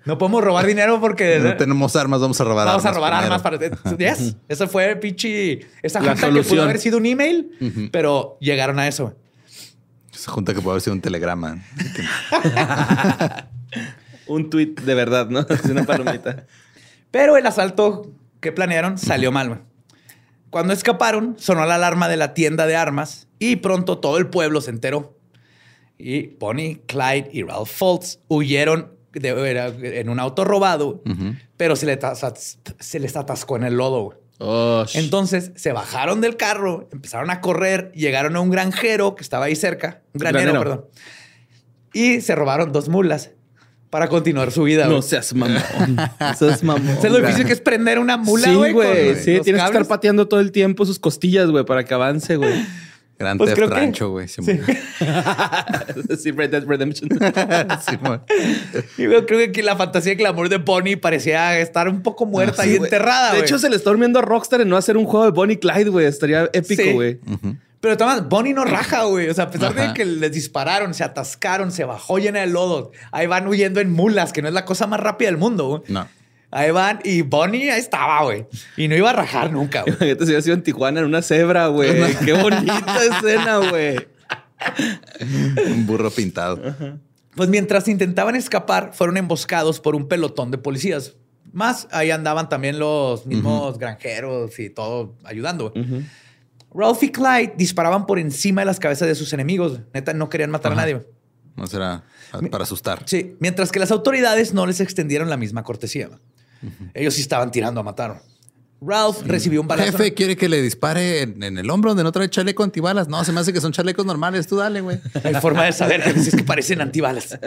No podemos robar dinero porque No tenemos armas, vamos a robar vamos armas. a robar primero. armas. Para... Yes. Eso fue pinche... Esa La junta que pudo haber sido un email, pero llegaron a eso. Esa junta que puede haber sido un telegrama. Un tweet de verdad, ¿no? Es una palomita. Pero el asalto que planearon salió mal. güey. Cuando escaparon, sonó la alarma de la tienda de armas y pronto todo el pueblo se enteró. Y Bonnie, Clyde y Ralph Fultz huyeron de- era en un auto robado, pero se, le se les atascó en el lodo. Oh, Entonces se bajaron del carro, empezaron a correr, llegaron a un granjero que estaba ahí cerca, un granero, Granero. perdón, y se robaron dos mulas para continuar su vida. no seas mamón. No seas mamón. ¿Sabes lo difícil que es prender una mula, sí, güey? con güey. Sí, tienes que estar pateando todo el tiempo sus costillas, güey, para que avance, güey. Gran Pues Theft creo que- Rancho, güey. Simón. sí, Red Dead Redemption. Simón. Y yo creo que aquí la fantasía de glamour de Bonnie parecía estar un poco muerta Sí, y güey. enterrada, De güey. hecho, se le está durmiendo a Rockstar en no hacer un juego de Bonnie Clyde, güey. Estaría épico, Sí. güey. Pero además, Bonnie no raja, güey. O sea, a pesar Ajá. de que les dispararon, se atascaron, se bajó llena de lodo. Ahí van huyendo en mulas, que no es la cosa más rápida del mundo, güey. No. Ahí van y Bonnie ahí estaba, güey. Y no iba a rajar nunca, güey. Imagínate si hubiera sido en Tijuana en una cebra, güey. Qué bonita escena, güey. Un burro pintado. Pues mientras intentaban escapar, fueron emboscados por un pelotón de policías. Más ahí andaban también los mismos granjeros y todo ayudando. güey. Ralph y Clyde disparaban por encima de las cabezas de sus enemigos. Neta, no querían matar Ajá. a nadie. No será para asustar. Sí, mientras que las autoridades no les extendieron la misma cortesía. Ellos sí estaban tirando a matar. Ralph recibió un balazo. Jefe, ¿quiere que le dispare en, en el hombro donde no trae chaleco antibalas? No, se me hace que son chalecos normales. Tú dale, güey. Hay forma de saber que es que parecen antibalas.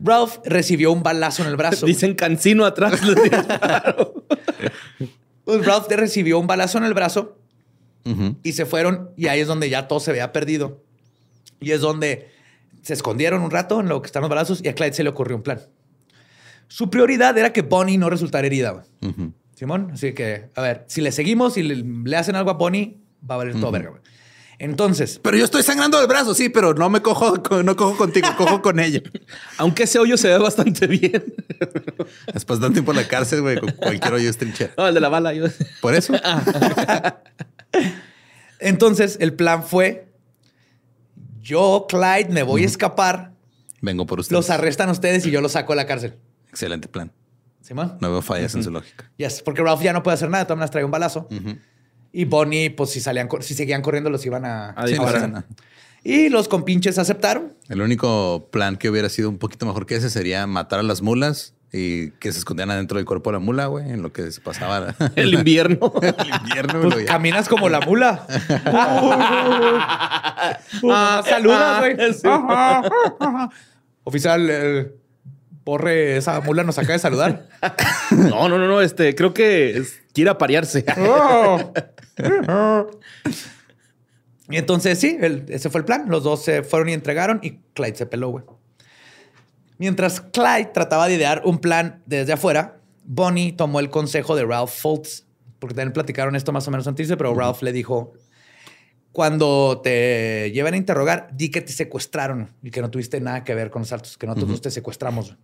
Ralph recibió un balazo en el brazo. Dicen cancino atrás. Pues Ralph recibió un balazo en el brazo y se fueron y ahí es donde ya todo se había perdido. Y es donde se escondieron un rato en lo que están los balazos y a Clyde se le ocurrió un plan. Su prioridad era que Bonnie no resultara herida. güey. Simón, así que, a ver, si le seguimos y le, le hacen algo a Bonnie, va a valer todo verga. güey. Entonces, Pero yo estoy sangrando del brazo, sí, pero no me cojo, no cojo contigo, cojo con ella. Aunque ese hoyo se ve bastante bien. Después de tanto tiempo en la cárcel, güey, con cualquier hoyo es trinchera. No, el de la bala. Yo... Por eso. entonces el plan fue: yo, Clyde, me voy a escapar, Vengo por ustedes. los arrestan ustedes y yo los saco de la cárcel. Excelente plan. Simón. No veo fallas en su lógica. Yes, porque Ralph ya no puede hacer nada, todas maneras trae un balazo. Y Bonnie, pues si salían, si seguían corriendo, los iban a, A Sí, disparar. Y los compinches aceptaron. El único plan que hubiera sido un poquito mejor que ese sería matar a las mulas y que se escondieran adentro del cuerpo de la mula, güey, en lo que se pasaba El invierno. el invierno. Pues güey. caminas como la mula. Ah, saludas, güey. Sí. Oficial, porre, esa mula nos acaba de saludar. No, no, no, no. Este, creo que es- quiere aparearse. Y entonces sí, el- ese fue el plan. Los dos se fueron y entregaron y Clyde se peló, güey. Mientras Clyde trataba de idear un plan desde afuera, Bonnie tomó el consejo de Ralph Fultz, porque también platicaron esto más o menos antes, pero Ralph le dijo, cuando te lleven a interrogar, di que te secuestraron y que no tuviste nada que ver con los altos, que nosotros te secuestramos.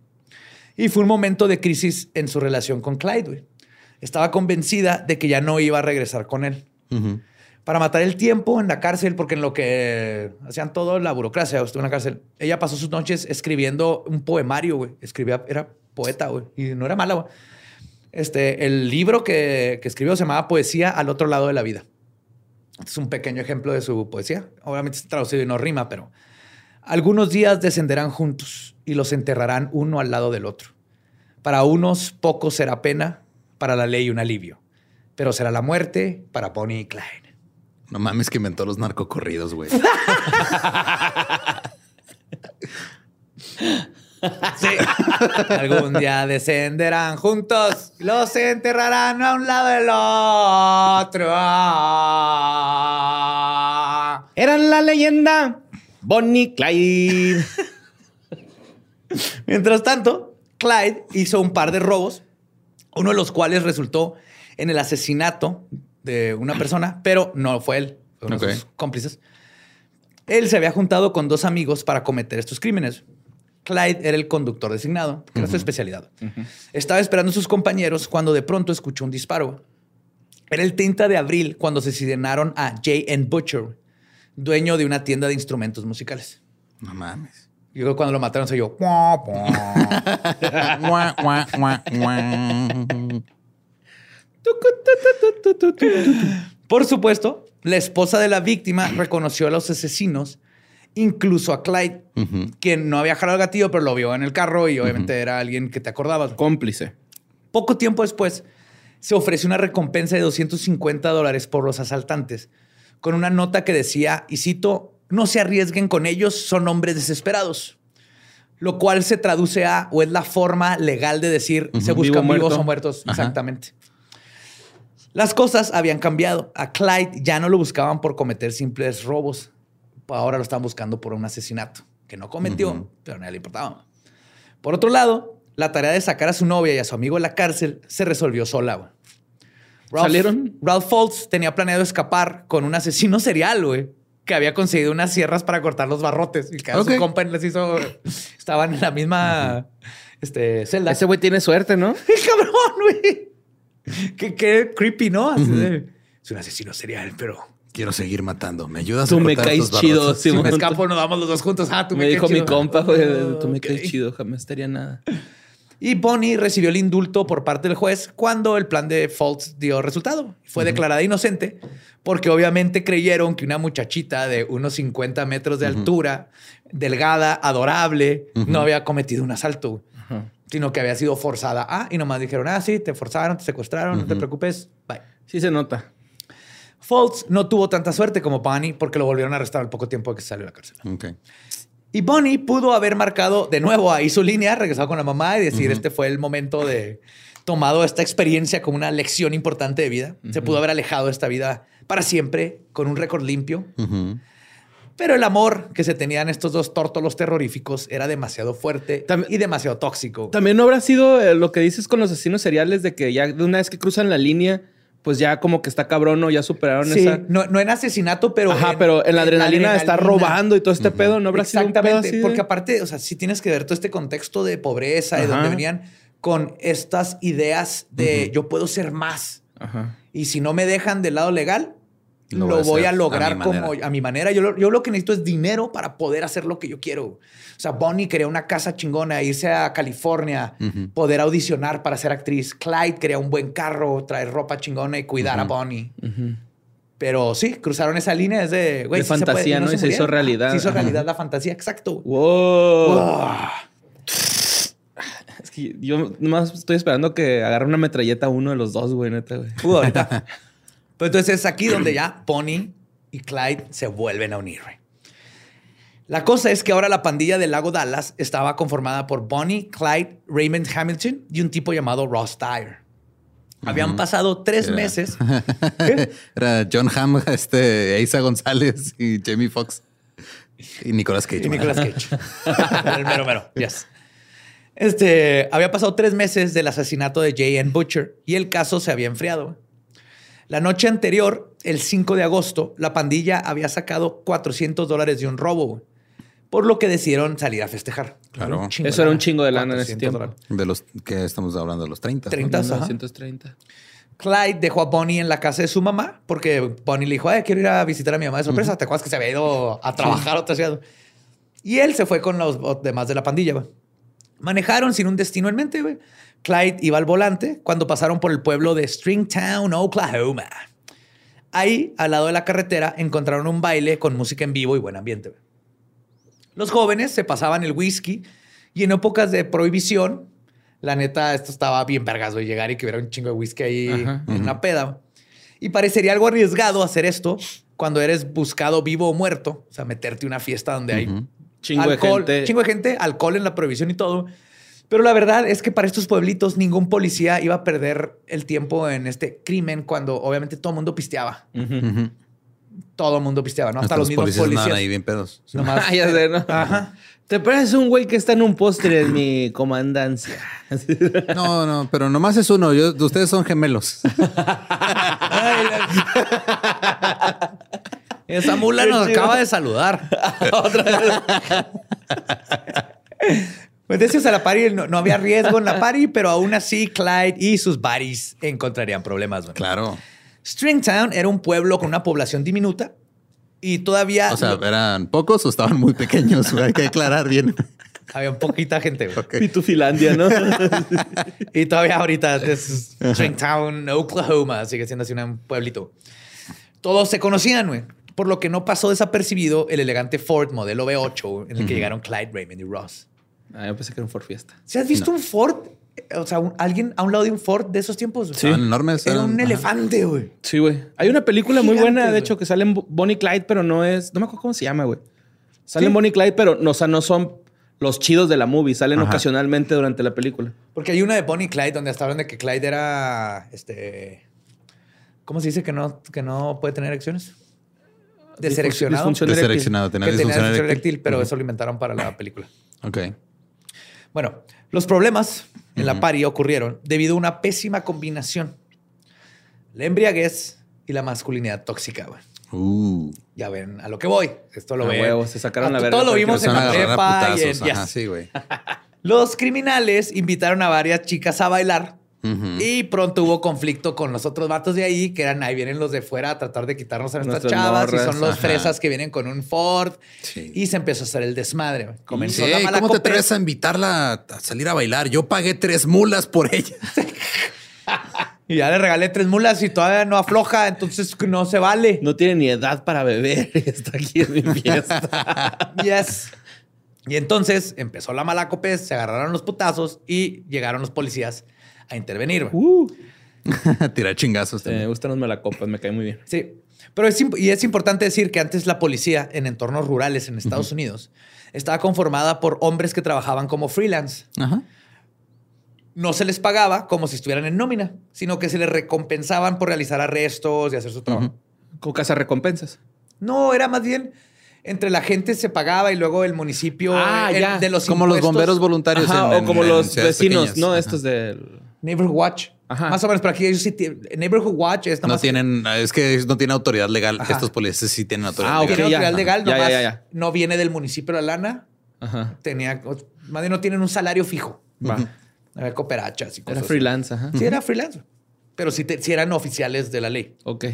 Y fue un momento de crisis en su relación con Clyde. güey. Estaba convencida de que ya no iba a regresar con él para matar el tiempo en la cárcel, porque en lo que hacían todo la burocracia, estuvo en la cárcel. Ella pasó sus noches escribiendo un poemario, güey. Escribía, era poeta, güey. Y no era mala, güey. Este, el libro que, que escribió se llamaba Poesía al otro lado de la vida. Este es un pequeño ejemplo de su poesía. Obviamente está traducido y no rima, pero algunos días descenderán juntos y los enterrarán uno al lado del otro. Para unos poco será pena, para la ley un alivio, pero será la muerte para Bonnie y Clyde. No mames que inventó los narcocorridos, güey. Sí. Algún día descenderán juntos, los enterrarán a un lado del otro. Ah. Eran la leyenda Bonnie Clyde. Mientras tanto, Clyde hizo un par de robos, uno de los cuales resultó en el asesinato de una persona, pero no fue él, fue uno de Ok. sus cómplices. Él se había juntado con dos amigos para cometer estos crímenes. Clyde era el conductor designado, que era su especialidad. Estaba esperando a sus compañeros cuando de pronto escuchó un disparo. Era el 30 de abril cuando se asesinaron a J.N. Butcher, dueño de una tienda de instrumentos musicales. No mames. Yo creo que cuando lo mataron se yo. Por supuesto, la esposa de la víctima reconoció a los asesinos, incluso a Clyde, quien no había jalado el gatillo, pero lo vio en el carro y obviamente era alguien que te acordabas. Cómplice. Poco tiempo después, se ofreció una recompensa de 250 dólares por los asaltantes, con una nota que decía, y cito, no se arriesguen con ellos, son hombres desesperados. Lo cual se traduce a, o es la forma legal de decir, se buscan Vivo, vivos muerto. o muertos. Ajá. Exactamente. Las cosas habían cambiado. A Clyde ya no lo buscaban por cometer simples robos. Ahora lo están buscando por un asesinato que no cometió, pero a nadie le importaba. Por otro lado, la tarea de sacar a su novia y a su amigo de la cárcel se resolvió sola. Ralph- ¿Salieron? Ralph Foltz tenía planeado escapar con un asesino serial, güey, que había conseguido unas sierras para cortar los barrotes y que a Ok. su compa les hizo. Estaban en la misma este, celda. Ese güey tiene suerte, ¿no? cabrón, güey! Qué, qué creepy, ¿no? Es un asesino serial, pero Quiero seguir matando. ¿Me ayudas Tú a me caes chido, si me escapo nos vamos los dos juntos. Ah, tú me, Me dijo mi compa, güey, tú me caes chido, jamás estaría nada. Y Bonnie recibió el indulto por parte del juez cuando el plan de Fultz dio resultado. Fue declarada inocente porque obviamente creyeron que una muchachita de unos 50 metros de altura, delgada, adorable, no había cometido un asalto, sino que había sido forzada. Ah, y nomás dijeron, ah, sí, te forzaron, te secuestraron, no te preocupes, bye. Sí se nota. Fultz no tuvo tanta suerte como Bonnie porque lo volvieron a arrestar al poco tiempo de que salió de la cárcel. Ok. Y Bonnie pudo haber marcado de nuevo ahí su línea, regresado con la mamá y decir, este fue el momento de tomado esta experiencia como una lección importante de vida. Se pudo haber alejado de esta vida para siempre con un récord limpio. Pero el amor que se tenían estos dos tórtolos terroríficos era demasiado fuerte y demasiado tóxico. También no habrá sido eh, lo que dices con los asesinos seriales de que ya de una vez que cruzan la línea, pues ya como que está cabrón o ya superaron Sí, esa. no, no en asesinato, pero Ajá, pero en la adrenalina de estar adrenalina. robando y todo este pedo, no habrá sido un pedo Exactamente, así de- porque aparte, o sea, sí tienes que ver todo este contexto de pobreza y donde venían con estas ideas de yo puedo ser más. Ajá. Y si no me dejan del lado legal, Lo lo, voy a a a lograr mi como a mi manera. Yo lo, yo lo que necesito es dinero para poder hacer lo que yo quiero. O sea, Bonnie quería una casa chingona, irse a California, poder audicionar para ser actriz. Clyde quería un buen carro, traer ropa chingona y cuidar a Bonnie. Pero sí, cruzaron esa línea es de, güey, De sí se puede, fantasía, ¿no? Y se hizo realidad. Se hizo Ajá. realidad la fantasía, exacto. Wow. Wow. Es que yo nomás estoy esperando que agarre una metralleta uno de los dos, güey, neta, güey. Pudo ahorita. Pero entonces es aquí donde ya Bonnie y Clyde se vuelven a unir. La cosa es que ahora la pandilla del lago Dallas estaba conformada por Bonnie, Clyde, Raymond Hamilton y un tipo llamado Ross Dyer. Habían pasado tres Era- meses. Era John Hamm, este, Isa González y Jamie Foxx. Y Nicolas Cage. Y. Nicolas Cage. el mero mero. Yes. Este, había pasado tres meses del asesinato de J.N. Butcher y el caso se había enfriado. La noche anterior, el 5 de agosto, la pandilla había sacado 400 dólares de un robo, güey, por lo que decidieron salir a festejar. Claro. Eso era un chingo de lana en ese 400 tiempo. dólares. De los que estamos hablando de los 30. ¿no? 30. Ajá. 1930. Clyde dejó a Bonnie en la casa de su mamá porque Bonnie le dijo, Ay, quiero ir a visitar a mi mamá de sorpresa. ¿Te acuerdas que se había ido a trabajar a otra ciudad? Y él se fue con los demás de la pandilla. Manejaron sin un destino en mente. güey. Clyde iba al volante cuando pasaron por el pueblo de Stringtown, Oklahoma. Ahí, al lado de la carretera, encontraron un baile con música en vivo y buen ambiente. Los jóvenes se pasaban el whisky y en épocas de prohibición, la neta, esto estaba bien vergas, güey, llegar y que hubiera un chingo de whisky ahí Ajá. en una peda. Y parecería algo arriesgado hacer esto cuando eres buscado vivo o muerto, o sea, meterte a una fiesta donde hay Chingo alcohol, de gente. chingo de gente, alcohol en la prohibición y todo. Pero la verdad es que para estos pueblitos ningún policía iba a perder el tiempo en este crimen cuando obviamente todo el mundo pisteaba. Todo el mundo pisteaba, ¿no? Hasta, Hasta los mismos policías ahí bien pedos. Nomás- Ah, ya sé, ¿no? Ajá. Te pareces un güey que está en un póster en mi comandancia. No, no, pero nomás es uno. Yo, ustedes son gemelos. Ay, la- Esa mula nos acaba de saludar. Otra vez. Pues decías a la party, no, no había riesgo en la party, pero aún así Clyde y sus buddies encontrarían problemas. güey. Claro. Stringtown era un pueblo con una población diminuta Y todavía O sea, ¿eran pocos o estaban muy pequeños? Hay que aclarar bien. había poquita gente. güey. Ok. Pitufilandia, ¿no? Y todavía ahorita es Stringtown, Oklahoma, sigue siendo así un pueblito. Todos se conocían, güey. Por lo que no pasó desapercibido el elegante Ford modelo V8 en el que llegaron Clyde, Raymond y Ross. Ah, yo pensé que era un Ford Fiesta. ¿Se has visto un Ford? O sea, un- alguien a un lado de un Ford de esos tiempos. güey? Estaban enormes. Era un eran- ajá. elefante, güey. Sí, güey. Hay una película muy buena, de hecho, que salen Bo- Bonnie y Clyde, pero no es. No me acuerdo cómo se llama, güey. Salen Sí. Bonnie y Clyde, pero no, o sea, no son los chidos de la movie. Salen Ajá. ocasionalmente durante la película. Porque hay una de Bonnie y Clyde donde hasta hablan de que Clyde era este. ¿Cómo se dice que no, que no puede tener erecciones? Desereccionado. disfunción eréctil. Desereccionado, tenía disfunción eréctil, pero eso lo inventaron para la película. Ok. Bueno, los problemas en la pari ocurrieron debido a una pésima combinación. La embriaguez y la masculinidad tóxica, güey. Uh. Ya ven a lo que voy. Esto lo A ven. huevo, se sacaron Ah, la verga Todo lo vimos en a la a prepa y en... putazos. Ajá, yes. sí, güey. Los criminales invitaron a varias chicas a bailar Y pronto hubo conflicto con los otros vatos de ahí, que eran ahí vienen los de fuera a tratar de quitarnos a nuestras chavas y son los ajá. fresas que vienen con un Ford. Sí. Y se empezó a hacer el desmadre. Comenzó Sí, la mala ¿Cómo te atreves a invitarla a salir a bailar? Yo pagué tres mulas por ella. Y ya le regalé tres mulas y todavía no afloja, entonces no se vale. No tiene ni edad para beber. y Está aquí en mi fiesta. Yes. Y entonces empezó la mala copia, se agarraron los putazos y llegaron los policías a intervenir. uh, Tirar chingazos. me también. gustan los malacopas, me cae muy bien. Sí. Pero es, y es importante decir que antes la policía en entornos rurales en Estados Unidos estaba conformada por hombres que trabajaban como freelance. Ajá. No se les pagaba como si estuvieran en nómina, sino que se les recompensaban por realizar arrestos y hacer su trabajo. Con casa recompensas. No, era más bien entre la gente se pagaba y luego el municipio Ah, el- ya. de los Como los bomberos voluntarios. Ajá, en- o como en los vecinos, pequeñas. ¿no? Ajá. Estos del. Neighborhood Watch. Ajá. Más o menos, pero aquí ellos sí tienen- Neighborhood Watch es nada No tienen, es que no tienen autoridad legal. Ajá. Estos policías sí tienen autoridad Ah, legal. ya. autoridad legal, ya, nomás ya, ya. no viene del municipio la lana, Ajá. tenía, más bien no tienen un salario fijo. Va. Había cooperachas y cosas Era así. freelance, ajá. Sí, era freelance. Pero sí, te- sí eran oficiales de la ley. Ok.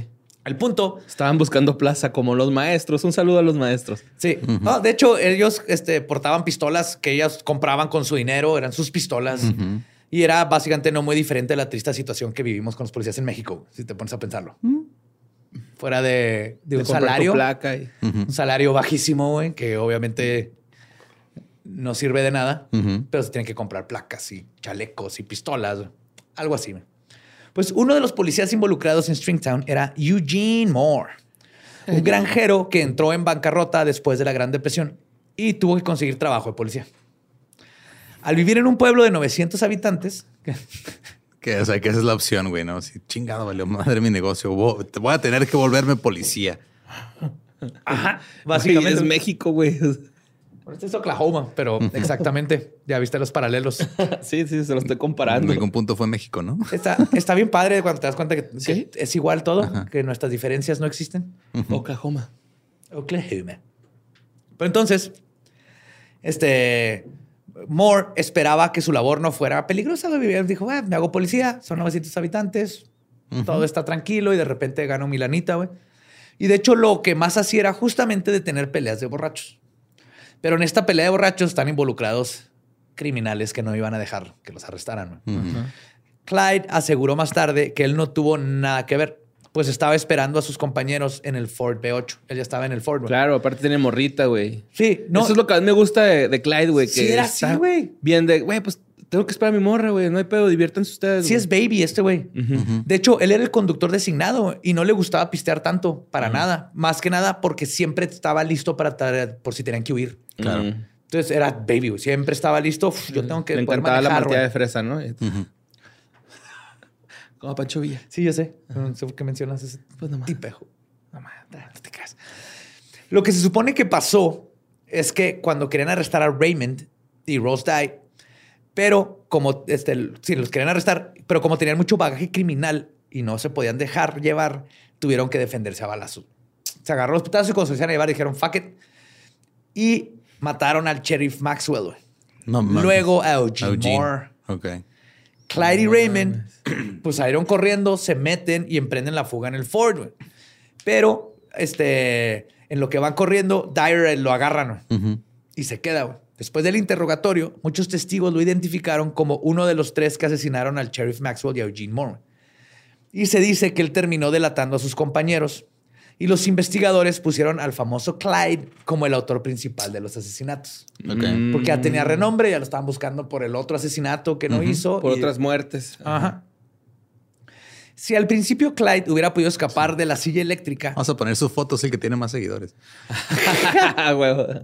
El punto, Estaban buscando plaza como los maestros. Un saludo a los maestros. sí. No, de hecho, ellos este, portaban pistolas que ellas compraban con su dinero, eran sus pistolas. Y era básicamente no muy diferente a la triste situación que vivimos con los policías en México, si te pones a pensarlo. Fuera de, de un De salario. placa y- Un salario bajísimo, güey, que obviamente no sirve de nada, pero se tienen que comprar placas y chalecos y pistolas, algo así. Pues uno de los policías involucrados en Stringtown era Eugene Moore, un granjero que entró en bancarrota después de la Gran Depresión y tuvo que conseguir trabajo de policía. Al vivir en un pueblo de 900 habitantes, Que, o sea, que esa es la opción, güey, ¿no? Si chingado, valió madre mi negocio. Voy a tener que volverme policía. ajá, Güey, básicamente es México, güey. Bueno, Este es Oklahoma, pero exactamente, ya viste los paralelos. sí, sí, se lo estoy En comparando. algún punto fue México, ¿no? Está, está bien padre cuando te das cuenta que, Sí. que es igual todo, que nuestras diferencias no existen. Oklahoma. Oklahoma. Pero entonces, este Moore esperaba que su labor no fuera peligrosa. Dijo, "Ah, me hago policía, son 900 habitantes, todo está tranquilo y de repente gano mi lanita, güey. Y de hecho, lo que más hacía era justamente detener peleas de borrachos. Pero en esta pelea de borrachos están involucrados criminales que no iban a dejar que los arrestaran. Clyde aseguró más tarde que él no tuvo nada que ver, pues estaba esperando a sus compañeros en el Ford B8. Él ya estaba en el Ford. güey. Claro, aparte tiene morrita, güey. Sí, no. Eso es lo que a mí me gusta de, de Clyde, güey. Sí, que era está así, güey. Bien de, güey, pues tengo que esperar a mi morra, güey. No hay pedo, diviértanse ustedes. Sí es baby este güey. De hecho, él era el conductor designado y no le gustaba pistear tanto, para nada. Más que nada porque siempre estaba listo para por si tenían que huir. Claro. Entonces era baby, güey. Siempre estaba listo. Uf, yo tengo que Le poder encantaba la manejar, güey. de fresa, ¿no? Como Pancho Villa. Sí, yo sé. No sé por qué mencionas ese Pues nomás. tipejo. No, ma, no te creas. Lo que se supone que pasó es que cuando querían arrestar a Raymond y Rose Dye, pero como este, sí, los querían arrestar, pero como tenían mucho bagaje criminal y no se podían dejar llevar, tuvieron que defenderse a balazos. Se agarró los putazos y cuando se iban a llevar dijeron fuck it y mataron al sheriff Maxwell. güey. No mames. Luego a Eugene, Eugene. Moore. Ok. Clyde y Raymond, pues salieron corriendo, se meten y emprenden la fuga en el Ford. güey. Pero, este, En lo que van corriendo, Dyer lo agarran y se queda. güey. Después del interrogatorio, muchos testigos lo identificaron como uno de los tres que asesinaron al sheriff Maxwell y a Eugene Moore. Y se dice que él terminó delatando a sus compañeros. Y los investigadores pusieron al famoso Clyde como el autor principal de los asesinatos. Porque ya tenía renombre, ya lo estaban buscando por el otro asesinato que no hizo. Por y- otras muertes. Ajá. Si al principio Clyde hubiera podido escapar de la silla eléctrica, Vamos a poner su foto, es el que tiene más seguidores. Ah.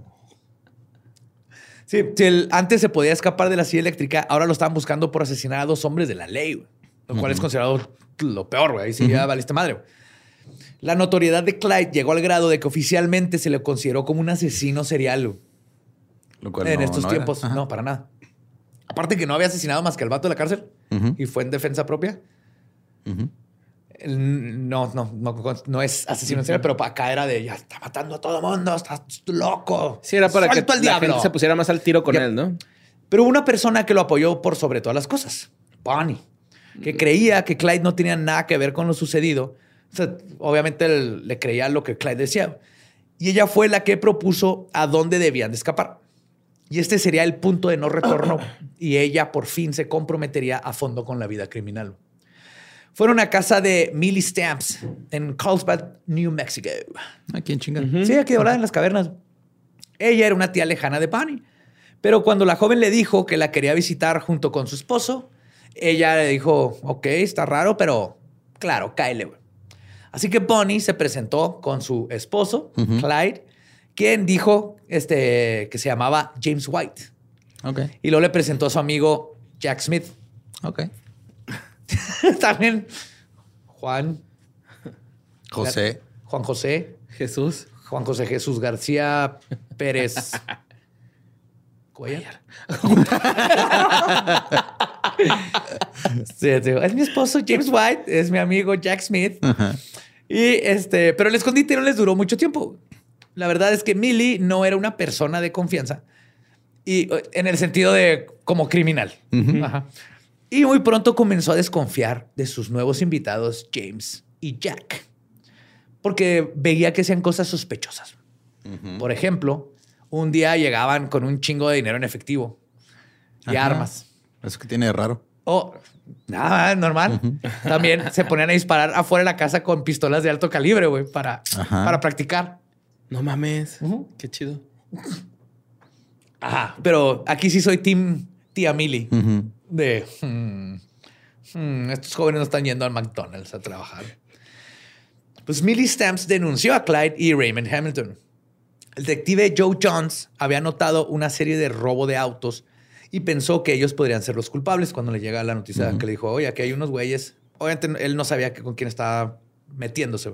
Sí, si él antes se podía escapar de la silla eléctrica, ahora lo estaban buscando por asesinar a dos hombres de la ley, güey. lo cual es considerado lo peor, güey. Ahí sí ya valiste madre. güey. La notoriedad de Clyde llegó al grado de que oficialmente se le consideró como un asesino serial Lo cual en no- estos no tiempos. No, para nada. Aparte que no había asesinado más que al vato de la cárcel y fue en defensa propia. No, no, no, no es asesino serial, pero acá era de ya está matando a todo mundo, estás loco. Sí, era para que al la gente se pusiera más al tiro con él, ¿no? Pero hubo una persona que lo apoyó por sobre todas las cosas, Bonnie, que creía que Clyde no tenía nada que ver con lo sucedido. O sea, obviamente él le creía lo que Clyde decía. Y ella fue la que propuso a dónde debían de escapar. Y este sería el punto de no retorno. y ella por fin se comprometería a fondo con la vida criminal. Fueron a casa de Millie Stamps en Carlsbad, New Mexico. ¿A quién chinga? Sí, aquí ahora en las cavernas. Ella era una tía lejana de Bonnie. Pero cuando la joven le dijo que la quería visitar junto con su esposo, ella le dijo, ok, está raro, pero claro, cáele. Güey". Así que Bonnie se presentó con su esposo, Clyde, quien dijo este, que se llamaba James White. Ok. Y luego le presentó a su amigo Jack Smith. Ok. También Juan, José. Juan José, Jesús. Juan José Jesús García Pérez. Cuellar. Sí. Es mi esposo James White, es mi amigo Jack Smith. Y este, pero el escondite no les duró mucho tiempo. La verdad es que Millie no era una persona de confianza y eh, en el sentido de como criminal. Ajá. Y muy pronto comenzó a desconfiar de sus nuevos invitados, James y Jack, porque veía que hacían cosas sospechosas. Por ejemplo, un día llegaban con un chingo de dinero en efectivo y Ajá. armas. Eso que tiene de raro. Oh, nada, normal. También se ponían a disparar afuera de la casa con pistolas de alto calibre, güey, para, Ajá. para practicar. No mames. Qué chido. Ajá. Pero aquí sí soy team tía Millie. Ujú. De hmm, hmm, estos jóvenes no están yendo al McDonald's a trabajar. Pues Millie Stamps denunció a Clyde y Raymond Hamilton. El detective Joe Jones había notado una serie de robo de autos y pensó que ellos podrían ser los culpables cuando le llega la noticia que le dijo, oye, aquí hay unos güeyes. Obviamente él no sabía que- con quién estaba metiéndose.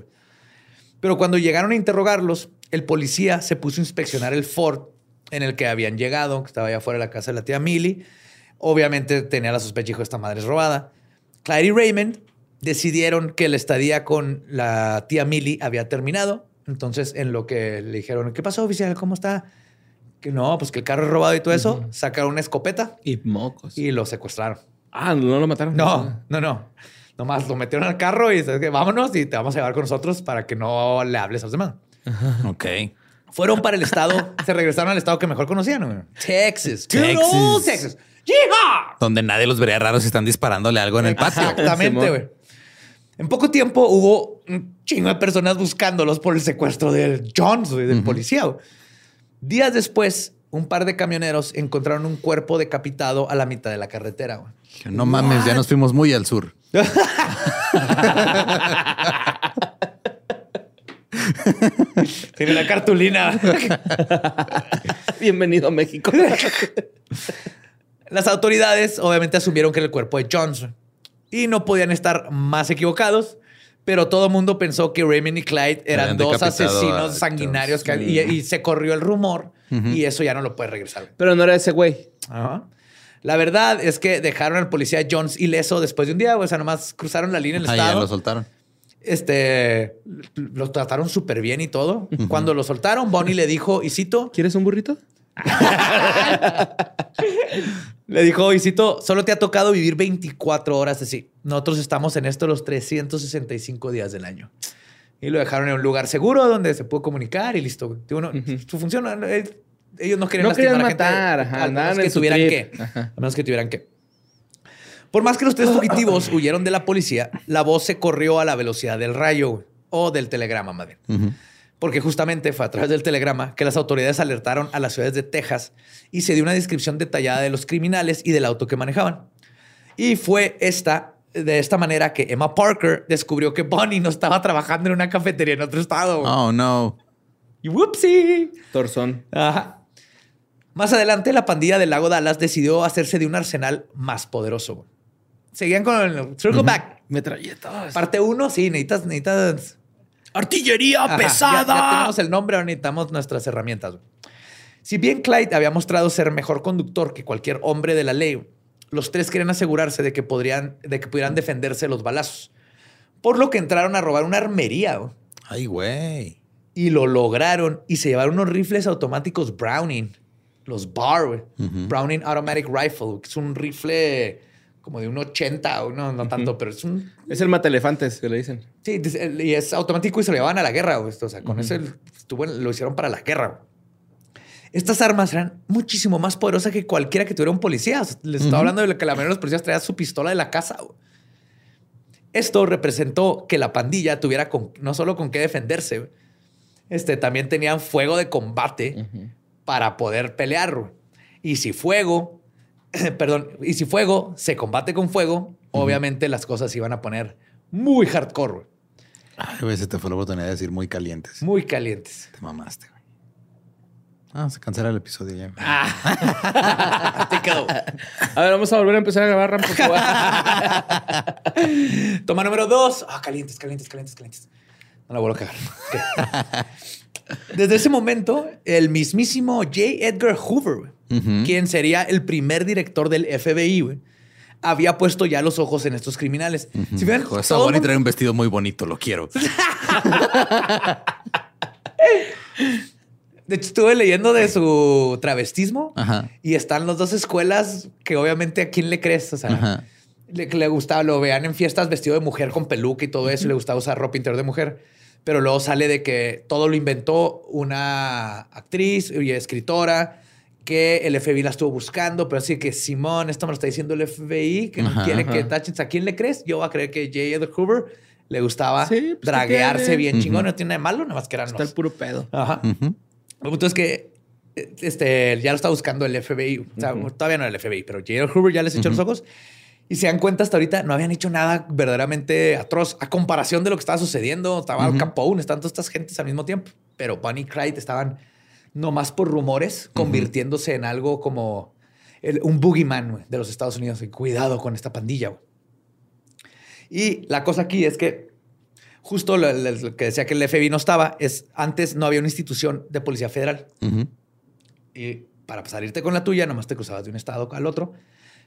Pero cuando llegaron a interrogarlos, el policía se puso a inspeccionar el Ford en el que habían llegado, que estaba allá afuera de la casa de la tía Millie. Obviamente tenía la sospecha, dijo, esta madre es robada. Clyde y Raymond decidieron que la estadía con la tía Millie había terminado. Entonces, en lo que le dijeron, ¿qué pasó, oficial? ¿Cómo está? Que no, pues que el carro es robado y todo eso. Sacaron una escopeta Y mocos. y lo secuestraron. Ah, no lo mataron. No, no, no. Nomás lo metieron al carro y ¿sabes vámonos y te vamos a llevar con nosotros para que no le hables a los demás. Ok. Fueron para el estado, se regresaron al estado que mejor conocían. Texas. Good Texas. old Texas. ¡Yeehaw! Donde nadie los vería raros si están disparándole algo en el patio. Exactamente, güey. En poco tiempo hubo un chingo de personas buscándolos por el secuestro del Jones, del policía. güey. Días después, un par de camioneros encontraron un cuerpo decapitado a la mitad de la carretera. güey. No mames, ya nos fuimos muy al sur. Tiene la cartulina. Bienvenido a México. Las autoridades obviamente asumieron que era el cuerpo de güey. y no podían estar más equivocados, pero todo el mundo pensó que Raymond y Clyde eran dos asesinos sanguinarios que- y, y se corrió el rumor y eso ya no lo puede regresar. Pero no era ese güey. Ajá. La verdad es que dejaron al policía Jones ileso después de un día, güey. o sea, nomás cruzaron la línea en el Ah, ya estado. lo soltaron. este, lo trataron súper bien y todo. Cuando lo soltaron, Bonnie le dijo, y cito, ¿Quieres un burrito? le dijo, y cito, solo te ha tocado vivir 24 horas así. Nosotros estamos en esto los 365 días del año. Y lo dejaron en un lugar seguro donde se pudo comunicar y listo. Su función, ellos no querían No querían lastimar a la matar, gente, ajá, al menos que tuvieran que. Ajá. A menos que tuvieran que. Por más que los tres fugitivos huyeron de la policía, la voz se corrió a la velocidad del rayo o del telegrama, bien. Ujú. Porque justamente fue a través del telegrama que las autoridades alertaron a las ciudades de Texas y se dio una descripción detallada de los criminales y del auto que manejaban. Y fue esta, de esta manera que Emma Parker descubrió que Bonnie no estaba trabajando en una cafetería en otro estado. Oh, no. Y whoopsie. Torzón. Ajá. Más adelante, la pandilla del lago Dallas decidió hacerse de un arsenal más poderoso. Seguían con el Circle Back. Metralletas. Parte uno, sí, necesitas, necesitas Artillería Ajá, Ya, ya tenemos el nombre, ahora necesitamos nuestras herramientas. Si bien Clyde había mostrado ser mejor conductor que cualquier hombre de la ley, los tres querían asegurarse de que, podrían, de que pudieran defenderse los balazos. Por lo que entraron a robar una armería güey, Ay, güey. y lo lograron y se llevaron unos rifles automáticos Browning, los BAR, güey. Browning Automatic Rifle, que es un rifle como de un 80, o no, no tanto, pero es un Es el matelefantes que le dicen. Sí, y es automático y se lo llevaban a la guerra. güey. O sea, con eso estuvo en- lo hicieron para la guerra. Estas armas eran muchísimo más poderosas que cualquiera que tuviera un policía. O sea, les estaba hablando de que la mayoría de los policías traían su pistola de la casa. güey. Esto representó que la pandilla tuviera con- no solo con qué defenderse, güey, este, también tenían fuego de combate para poder pelear. Y si fuego, perdón, y si fuego se combate con fuego, obviamente las cosas se iban a poner muy hardcore, güey. Ay, güey, se te fue la oportunidad de decir muy calientes. muy calientes. Te mamaste, güey. Ah, se cancela el episodio ya. Te quedó. A ver, vamos a volver a empezar a grabar, Ram, por favor. Toma número dos. Ah, calientes, calientes, calientes, calientes. No la vuelvo a cagar. Desde ese momento, el mismísimo J. Edgar Hoover, güey, quien sería el primer director del FBI, güey, había puesto ya los ojos en estos criminales. Si ven, todo el Bonnie mundo- trae un vestido muy bonito, lo quiero. De hecho, estuve leyendo de su travestismo Ajá. y están las dos escuelas que obviamente a quién le crees. O sea, Ajá. le, gustaba, lo vean en fiestas vestido de mujer con peluca y todo eso, y le gustaba usar ropa interior de mujer. Pero luego sale de que todo lo inventó una actriz y escritora que el FBI la estuvo buscando, pero así que Simón, esto me lo está diciendo el FBI, que no Ajá, quiere ajá. que taches. ¿A quién le crees? Yo voy a creer que J. Edgar Hoover le gustaba Sí, pues, ¿qué draguearse bien chingón, no tiene nada de malo, nada más que eran Está el puro pedo. Ajá. Ujú. El punto es que eh, este, ya lo está buscando el FBI. O sea, todavía no era el FBI, pero J. Edgar Hoover ya les echó los ojos. Y se dan cuenta hasta ahorita, no habían hecho nada verdaderamente atroz a comparación de lo que estaba sucediendo. Estaba Al Capone, estaban todas estas gentes al mismo tiempo. Pero Bunny y Clyde estaban nomás por rumores, convirtiéndose en algo como el- un boogeyman de los Estados Unidos. Y cuidado con esta pandilla. Y la cosa aquí es que justo lo, lo- lo que decía que el FBI no estaba, es antes no había una institución de policía federal. Y para salirte con la tuya, nomás te cruzabas de un estado al otro.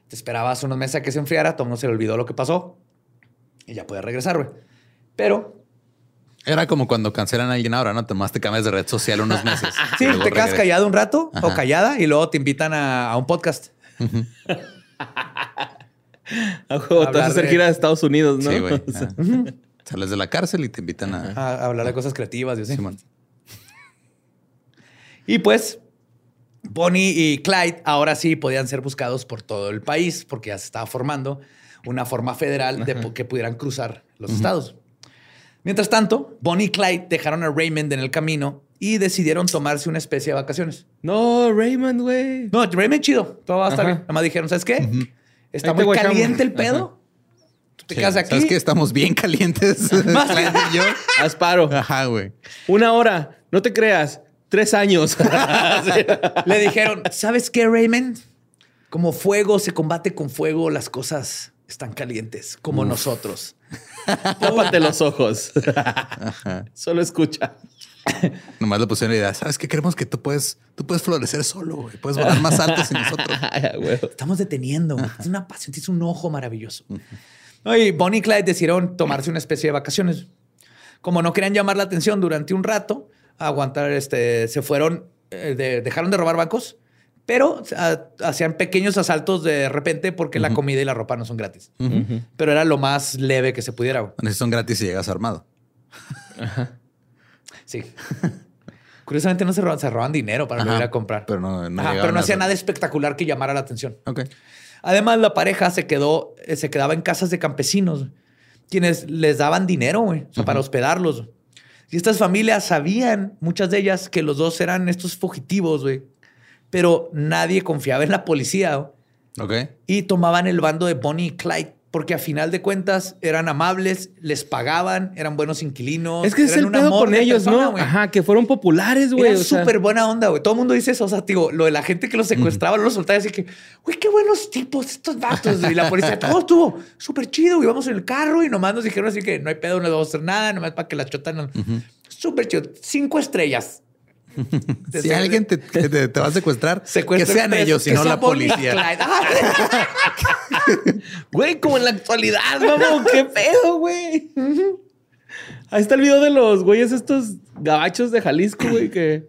Te esperabas unos meses a que se enfriara, todo el mundo se le olvidó lo que pasó y ya puedes regresar, güey. Pero Era como cuando cancelan a alguien ahora, ¿no? Tomás te cambias de red social unos meses. sí, te quedas regresas. callado un rato o callada y luego te invitan a, a un podcast. A juego, te vas a hacer de- gira de Estados Unidos, ¿no? Sí, güey. O sea, Ah. Sales de la cárcel y te invitan a... A, a hablar de cosas creativas y así. Y pues, Bonnie y Clyde ahora sí podían ser buscados por todo el país porque ya se estaba formando una forma federal de que pudieran cruzar los estados. Mientras tanto, Bonnie y Clyde dejaron a Raymond en el camino y decidieron tomarse una especie de vacaciones. No, Raymond, güey. No, Raymond chido, todo va a estar Ajá. bien. Nada más dijeron, ¿sabes qué? Está Ahí muy caliente el pedo. Tú te Sí. quedas aquí. ¿Sabes que Estamos bien calientes. Más- y yo. Haz paro. Ajá, güey. Una hora. No te creas. Tres años. Le dijeron, ¿sabes qué, Raymond? Como fuego se combate con fuego, las cosas están calientes, como nosotros. Tápate los ojos. Solo escucha. Nomás le pusieron la idea. ¿Sabes qué? Queremos que tú puedes, tú puedes florecer solo, güey. Puedes volar más alto sin nosotros. Estamos deteniendo. Es una pasión, tienes un ojo maravilloso. Y Bonnie y Clyde decidieron tomarse una especie de vacaciones. Como no querían llamar la atención durante un rato, aguantar, este, se fueron, eh, de- dejaron de robar bancos, pero hacían pequeños asaltos de repente porque la comida y la ropa no son gratis. Pero era lo más leve que se pudiera. Bueno, si son gratis y llegas armado. Sí. Curiosamente no se roban, se roban dinero para no Ajá, ir a comprar. pero no- no Ajá, pero no hacía nada espectacular que llamara la atención. Ok. Además, la pareja se quedó, eh, se quedaba en casas de campesinos, quienes les daban dinero, güey, o sea, para hospedarlos. Y estas familias sabían, muchas de ellas, que los dos eran estos fugitivos, güey. Pero nadie confiaba en la policía güey, Ok. y tomaban el bando de Bonnie y Clyde, porque a final de cuentas eran amables, les pagaban, eran buenos inquilinos. Es que es eran el un pedo amor con ellos, persona, ¿no? güey. Ajá, que fueron populares, güey. Era sea. súper buena onda, güey. Todo el mundo dice eso. O sea, digo, lo de la gente que los secuestraba, los soltaba así que, güey, qué buenos tipos estos vatos. Y la policía, todo estuvo súper chido. Íbamos en el carro y nomás nos dijeron así que no hay pedo, no vamos a hacer nada, nomás para que la chotan. no. Súper chido. Cinco estrellas. Si alguien te, te- va a secuestrar, Secuestra que sean ellos y no la policía. Ah, Güey, como en la actualidad, vamos, qué pedo, güey. Ahí está el video de los güeyes estos gabachos de Jalisco, güey, que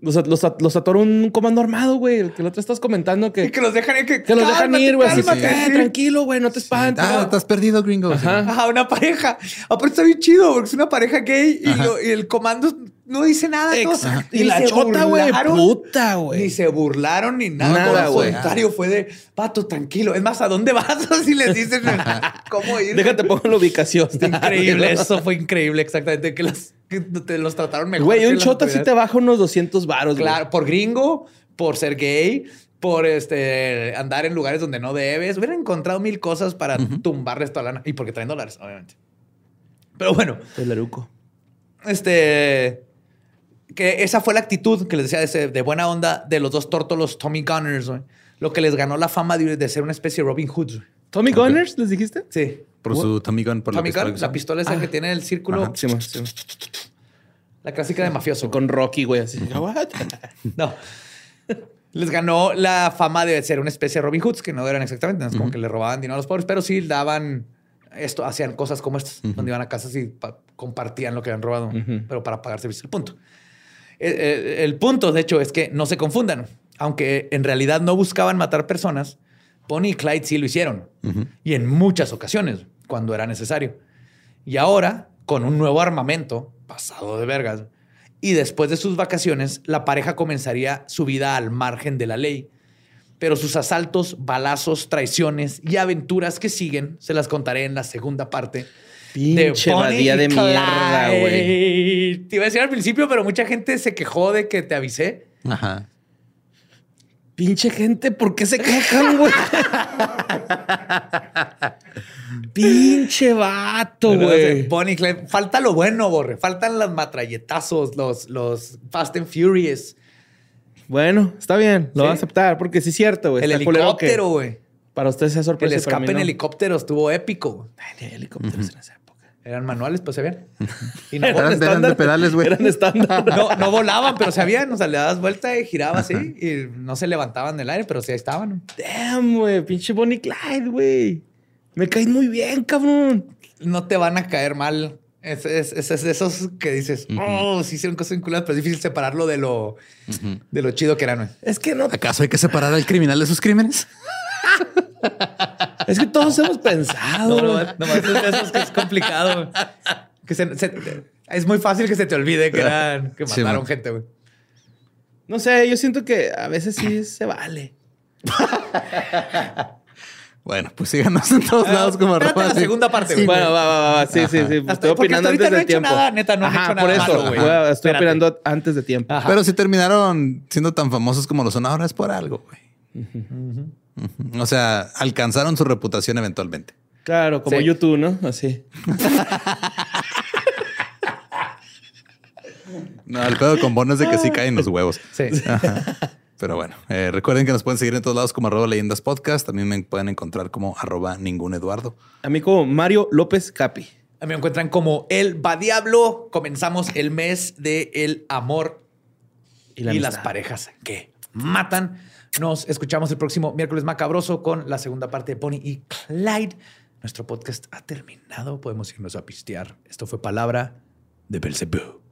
los, los, los atoró un comando armado, güey. Que el otro estás comentando que, y que los dejan ir. Que, que los dejan ir, güey. Cálmate. "Eh, tranquilo, güey, no te espantes. Ah, estás perdido, gringo. Ajá. Ajá, una pareja. Aparte está bien chido porque es una pareja gay y, lo- y el comando no dice nada. Exacto. Y la chota, güey, puta, güey. Ni se burlaron ni nada. Nada, al güey. contrario, fue de, pato, tranquilo. Es más, ¿a dónde vas? Así les dicen cómo ir. Déjate pongo la ubicación. Está increíble. Eso fue increíble, exactamente. Que los, que te los trataron mejor. Güey, un chota sí te baja unos 200 varos. Claro, por gringo, por ser gay, por este andar en lugares donde no debes. Hubieran encontrado mil cosas para tumbarles toda la lana. Y porque traen dólares, obviamente. Pero bueno, El eruco. este. Que esa fue la actitud que les decía de, ese- de buena onda de los dos tórtolos Tommy Gunners, güey. Lo que les ganó la fama de, de ser una especie de Robin Hood. güey. ¿Tommy Gunners les dijiste? Sí. Por su Tommy Gun, por Tommy la pistola. Gun, la pistola esa que tiene el círculo. Ajá, sí, ma, sí, ma. La clásica de mafioso. Con Rocky, güey, así. What? No. Les ganó la fama de ser una especie de Robin Hoods, que no eran exactamente, no es como que le robaban dinero a los pobres, pero sí daban esto, hacían cosas como estas, donde iban a casas y pa- compartían lo que habían robado, pero para pagar servicio. El punto. El, el- el punto, de hecho, es que no se confundan. Aunque en realidad no buscaban matar personas, Bonnie y Clyde sí lo hicieron. Y en muchas ocasiones, cuando era necesario. Y ahora, con un nuevo armamento, pasado de vergas, y después de sus vacaciones, la pareja comenzaría su vida al margen de la ley. Pero sus asaltos, balazos, traiciones y aventuras que siguen, se las contaré en la segunda parte. Pinche y de mierda, güey. Te iba a decir al principio, pero mucha gente se quejó de que te avisé. Ajá. Pinche gente, ¿por qué se quejan, güey? Pinche vato, güey. Bonnie y Clyde. Falta lo bueno, Borre. Faltan los matralletazos, los, los Fast and Furious. Bueno, está bien, lo ¿Sí? voy a aceptar, porque sí es cierto, güey. el Está helicóptero, güey. Para usted sea El sorpresa. para mí escape en no. helicóptero estuvo épico. Ay, helicópteros en esa. Eran manuales, pues se veían. Y no, Eran- eran de pedales, güey. Eran estándar. no, no volaban, pero se habían. O sea, le das vuelta y giraba así. Y no se levantaban del aire, pero sí ahí estaban. Damn, güey. Pinche Bonnie Clyde, güey. Me caes muy bien, cabrón. No te van a caer mal. Es, es, es- es esos que dices, oh, sí hicieron cosas vinculadas, pero es difícil separarlo de lo, de lo chido que eran. güey. Es que no. ¿Acaso hay que separar al criminal de sus crímenes? Es que todos hemos pensado. No, no, nomás es que es complicado. güey. Que se- se- es muy fácil que se te olvide que eran que Sí, mataron man. gente, güey. No sé, yo siento que a veces sí se vale. Bueno, pues síganos en todos lados como arroba la segunda parte, güey. Bueno, va, va, va. Sí, sí, sí. Estoy porque hasta opinando ahorita antes no he de hecho tiempo. nada, neta, no he Ajá, hecho por nada eso. malo, güey. Estoy Espérate. opinando antes de tiempo. Ajá. Pero si terminaron siendo tan famosos como lo son ahora es por algo, güey. Ujú. O sea, alcanzaron su reputación eventualmente. Claro, como Sí. YouTube, ¿no? Así. No, el pedo con Bono es de que sí caen los huevos. Sí. Pero bueno, eh, recuerden que nos pueden seguir en todos lados como arroba leyendas podcast. También me pueden encontrar como arroba ningún Eduardo. A mí como Mario López Capi. A mí me encuentran como El Va Diablo. Comenzamos el mes de el amor Y y, la las parejas que matan. Nos escuchamos el próximo miércoles macabroso con la segunda parte de Bonnie y Clyde. Nuestro podcast ha terminado. Podemos irnos a pistear. Esto fue Palabra de Belzebú.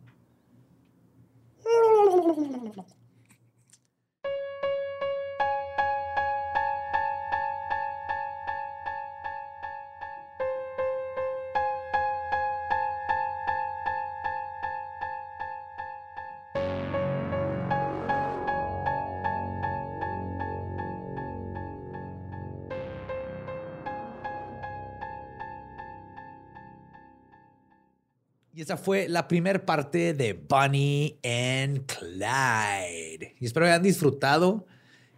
Fue la primera parte de Bonnie and Clyde. Y espero que hayan disfrutado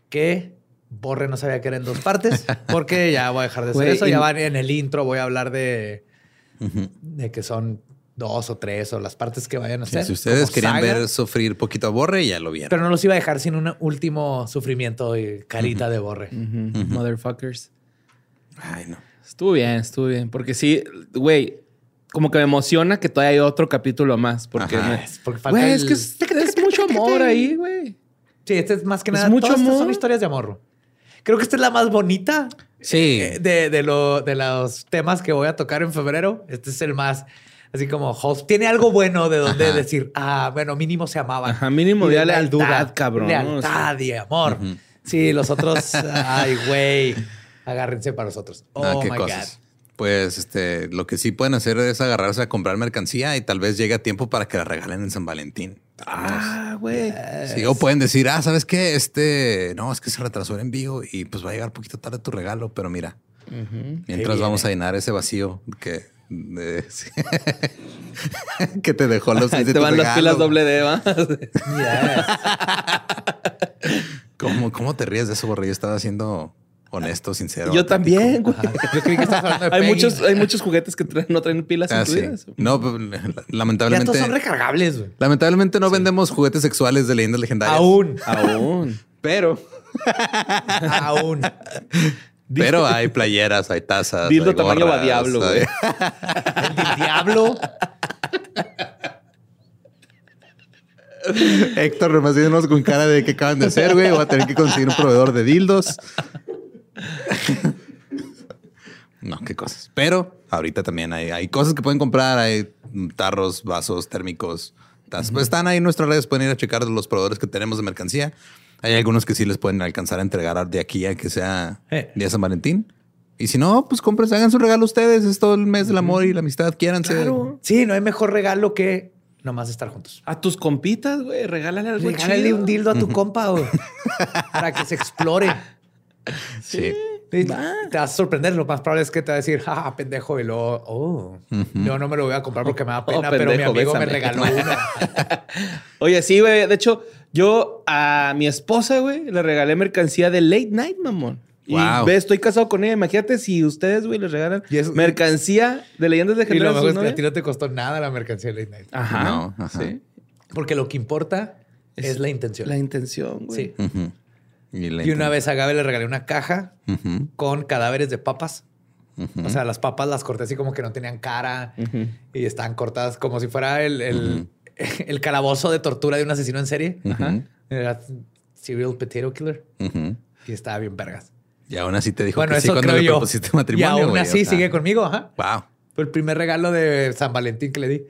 que Borre no sabía que eran dos partes, porque ya voy a dejar de hacer eso. Ya van en el intro, voy a hablar de, de que son dos o tres o las partes que vayan a Sí, hacer. si ustedes querían saga, ver sufrir poquito a Borre, ya lo vieron. Pero no los iba a dejar sin un último sufrimiento y carita de Borre. Motherfuckers. Ay, no. Estuvo bien, estuvo bien. Porque sí, güey, como que me emociona que todavía hay otro capítulo más. Porque, me- Es porque falta güey, es que es, es mucho amor ahí, güey. Sí, este es más que Es nada. mucho todas estas son amor. historias de amor. Creo que esta es la más bonita Sí. eh, de, de, lo, de los temas que voy a tocar en febrero. Este es el más así como host. Tiene algo bueno de donde Ajá. decir, ah, bueno, mínimo se amaban. Ajá, mínimo de lealtad, cabrón. Lealtad y amor. Sí, los otros, ay, güey, agárrense para los otros. Oh Ah, qué my cosas. Pues este, lo que sí pueden hacer es agarrarse a comprar mercancía y tal vez llegue a tiempo para que la regalen en San Valentín. Ah, güey. Sí, o pueden decir, ah, ¿sabes qué? Este, no, es que se retrasó el envío y pues va a llegar un poquito tarde tu regalo, pero mira, mientras vamos a llenar ese vacío que, de- que te dejó los Ahí te van las pilas doble D, ¿va? Yes. ¿Cómo, ¿Cómo te ríes de eso, Borre? Yo estaba siendo honesto, sincero. Yo auténtico. también, güey. Yo creí que estabas hablando de Hay muchos, hay muchos juguetes que traen- no traen pilas Ah, sí. incluidas. No, pues, Ya lamentablemente. todos son recargables, güey. Lamentablemente no vendemos juguetes sexuales de leyendas legendarias. Aún, Aún. Pero, aún. pero hay playeras, hay tazas. Dildo hay tamaño gorras, diablo, güey. El diablo. Héctor, nomás con cara de que acaban de hacer, güey. Voy a tener que conseguir un proveedor de dildos. No, qué cosas. Pero ahorita también hay, hay cosas que pueden comprar. Hay tarros, vasos térmicos. tazas. Pues están ahí en nuestras redes. Pueden ir a checar los proveedores que tenemos de mercancía. Hay algunos que sí les pueden alcanzar a entregar de aquí a que sea Eh. día de San Valentín. Y si no, pues compren, hagan su regalo ustedes. Es todo el mes del amor y la amistad. Quiéranse. Claro. Sí, no hay mejor regalo que nomás estar juntos. A tus compitas, güey. Regálale algo Regálale chido. un dildo a tu compa güey, para que se explore. Sí. Y Va. Te vas a sorprender. Lo más probable es que te va a decir, jaja, pendejo. Y luego, oh, yo no me lo voy a comprar porque me da pena, pero mi pendejo, amigo me regaló uno. Oye, sí, güey. De hecho, yo a mi esposa, güey, le regalé mercancía de late night, mamón. Y Wow. ve, estoy casado con ella. Imagínate si ustedes, güey, les regalan Y es- mercancía de leyendas Y lo mejor a es que a ti no te costó nada la mercancía de Late Night. Ajá. No, ajá. Sí. Porque lo que importa es, Es la intención. La intención, güey. sí. Ujú. Y, Y una vez a Gabe le regalé una caja con cadáveres de papas. O sea, las papas las corté así como que no tenían cara y estaban cortadas como si fuera el, el, el calabozo de tortura de un asesino en serie. Era serial potato killer y estaba bien vergas. Y aún así te dijo bueno, que sí eso cuando creo le yo. propusiste y matrimonio. aún güey, así o sea. sigue conmigo. Ajá. Wow. Fue el primer regalo de San Valentín que le di.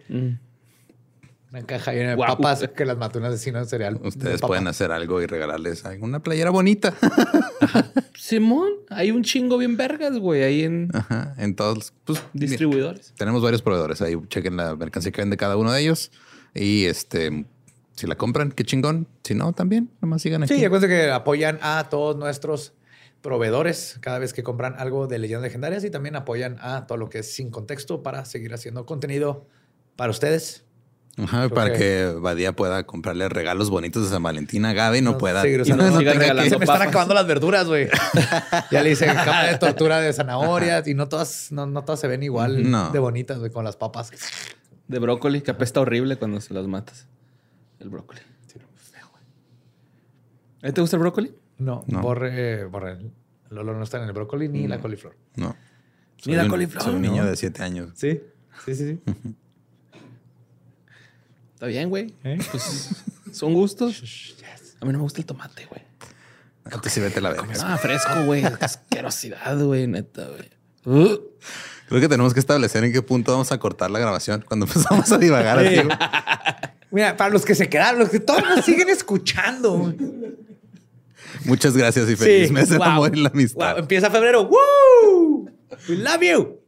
Una caja llena de Guau. papas que las mató un asesino en serial. de Ustedes pueden hacer algo y regalarles alguna playera bonita. Simón, hay un chingo bien vergas, güey, ahí en Ajá. En todos, pues mira, distribuidores. tenemos varios proveedores ahí. Chequen la mercancía que vende cada uno de ellos. Y este, si la compran, qué chingón. Si no, también, nomás sigan aquí. Sí, acuérdense que apoyan a todos nuestros proveedores cada vez que compran algo de leyendas legendarias y también apoyan a todo lo que es sin contexto para seguir haciendo contenido para ustedes. Ajá, para que- que Badía pueda comprarle regalos bonitos de San Valentín a Gaby y no, No, pueda. y que- Se me están acabando las verduras, güey. ya le hice cama de tortura de zanahorias y no todas, no, no todas se ven igual No. de bonitas, güey, con las papas. De brócoli, que apesta horrible cuando se los matas. El brócoli. ¿A ti te gusta el brócoli? No, No. borre, borre. El olor no está en el brócoli ni la coliflor. No. Ni Soy la un- coliflor, Soy un ¿no? niño de siete años. Sí, sí, sí. sí. Está bien, güey. ¿Eh? Pues son gustos. A mí no me gusta el tomate, güey. Antes sí vete la verga. Ah, fresco, güey. Asquerosidad, güey, neta, güey. Uh. Creo que tenemos que establecer en qué punto vamos a cortar la grabación cuando empezamos a divagar así. güey. Mira, para los que se quedaron, los que todos nos siguen escuchando. güey. Muchas gracias y feliz mes del wow. amor y la amistad. Wow, Empieza febrero. ¡Woo! We love you.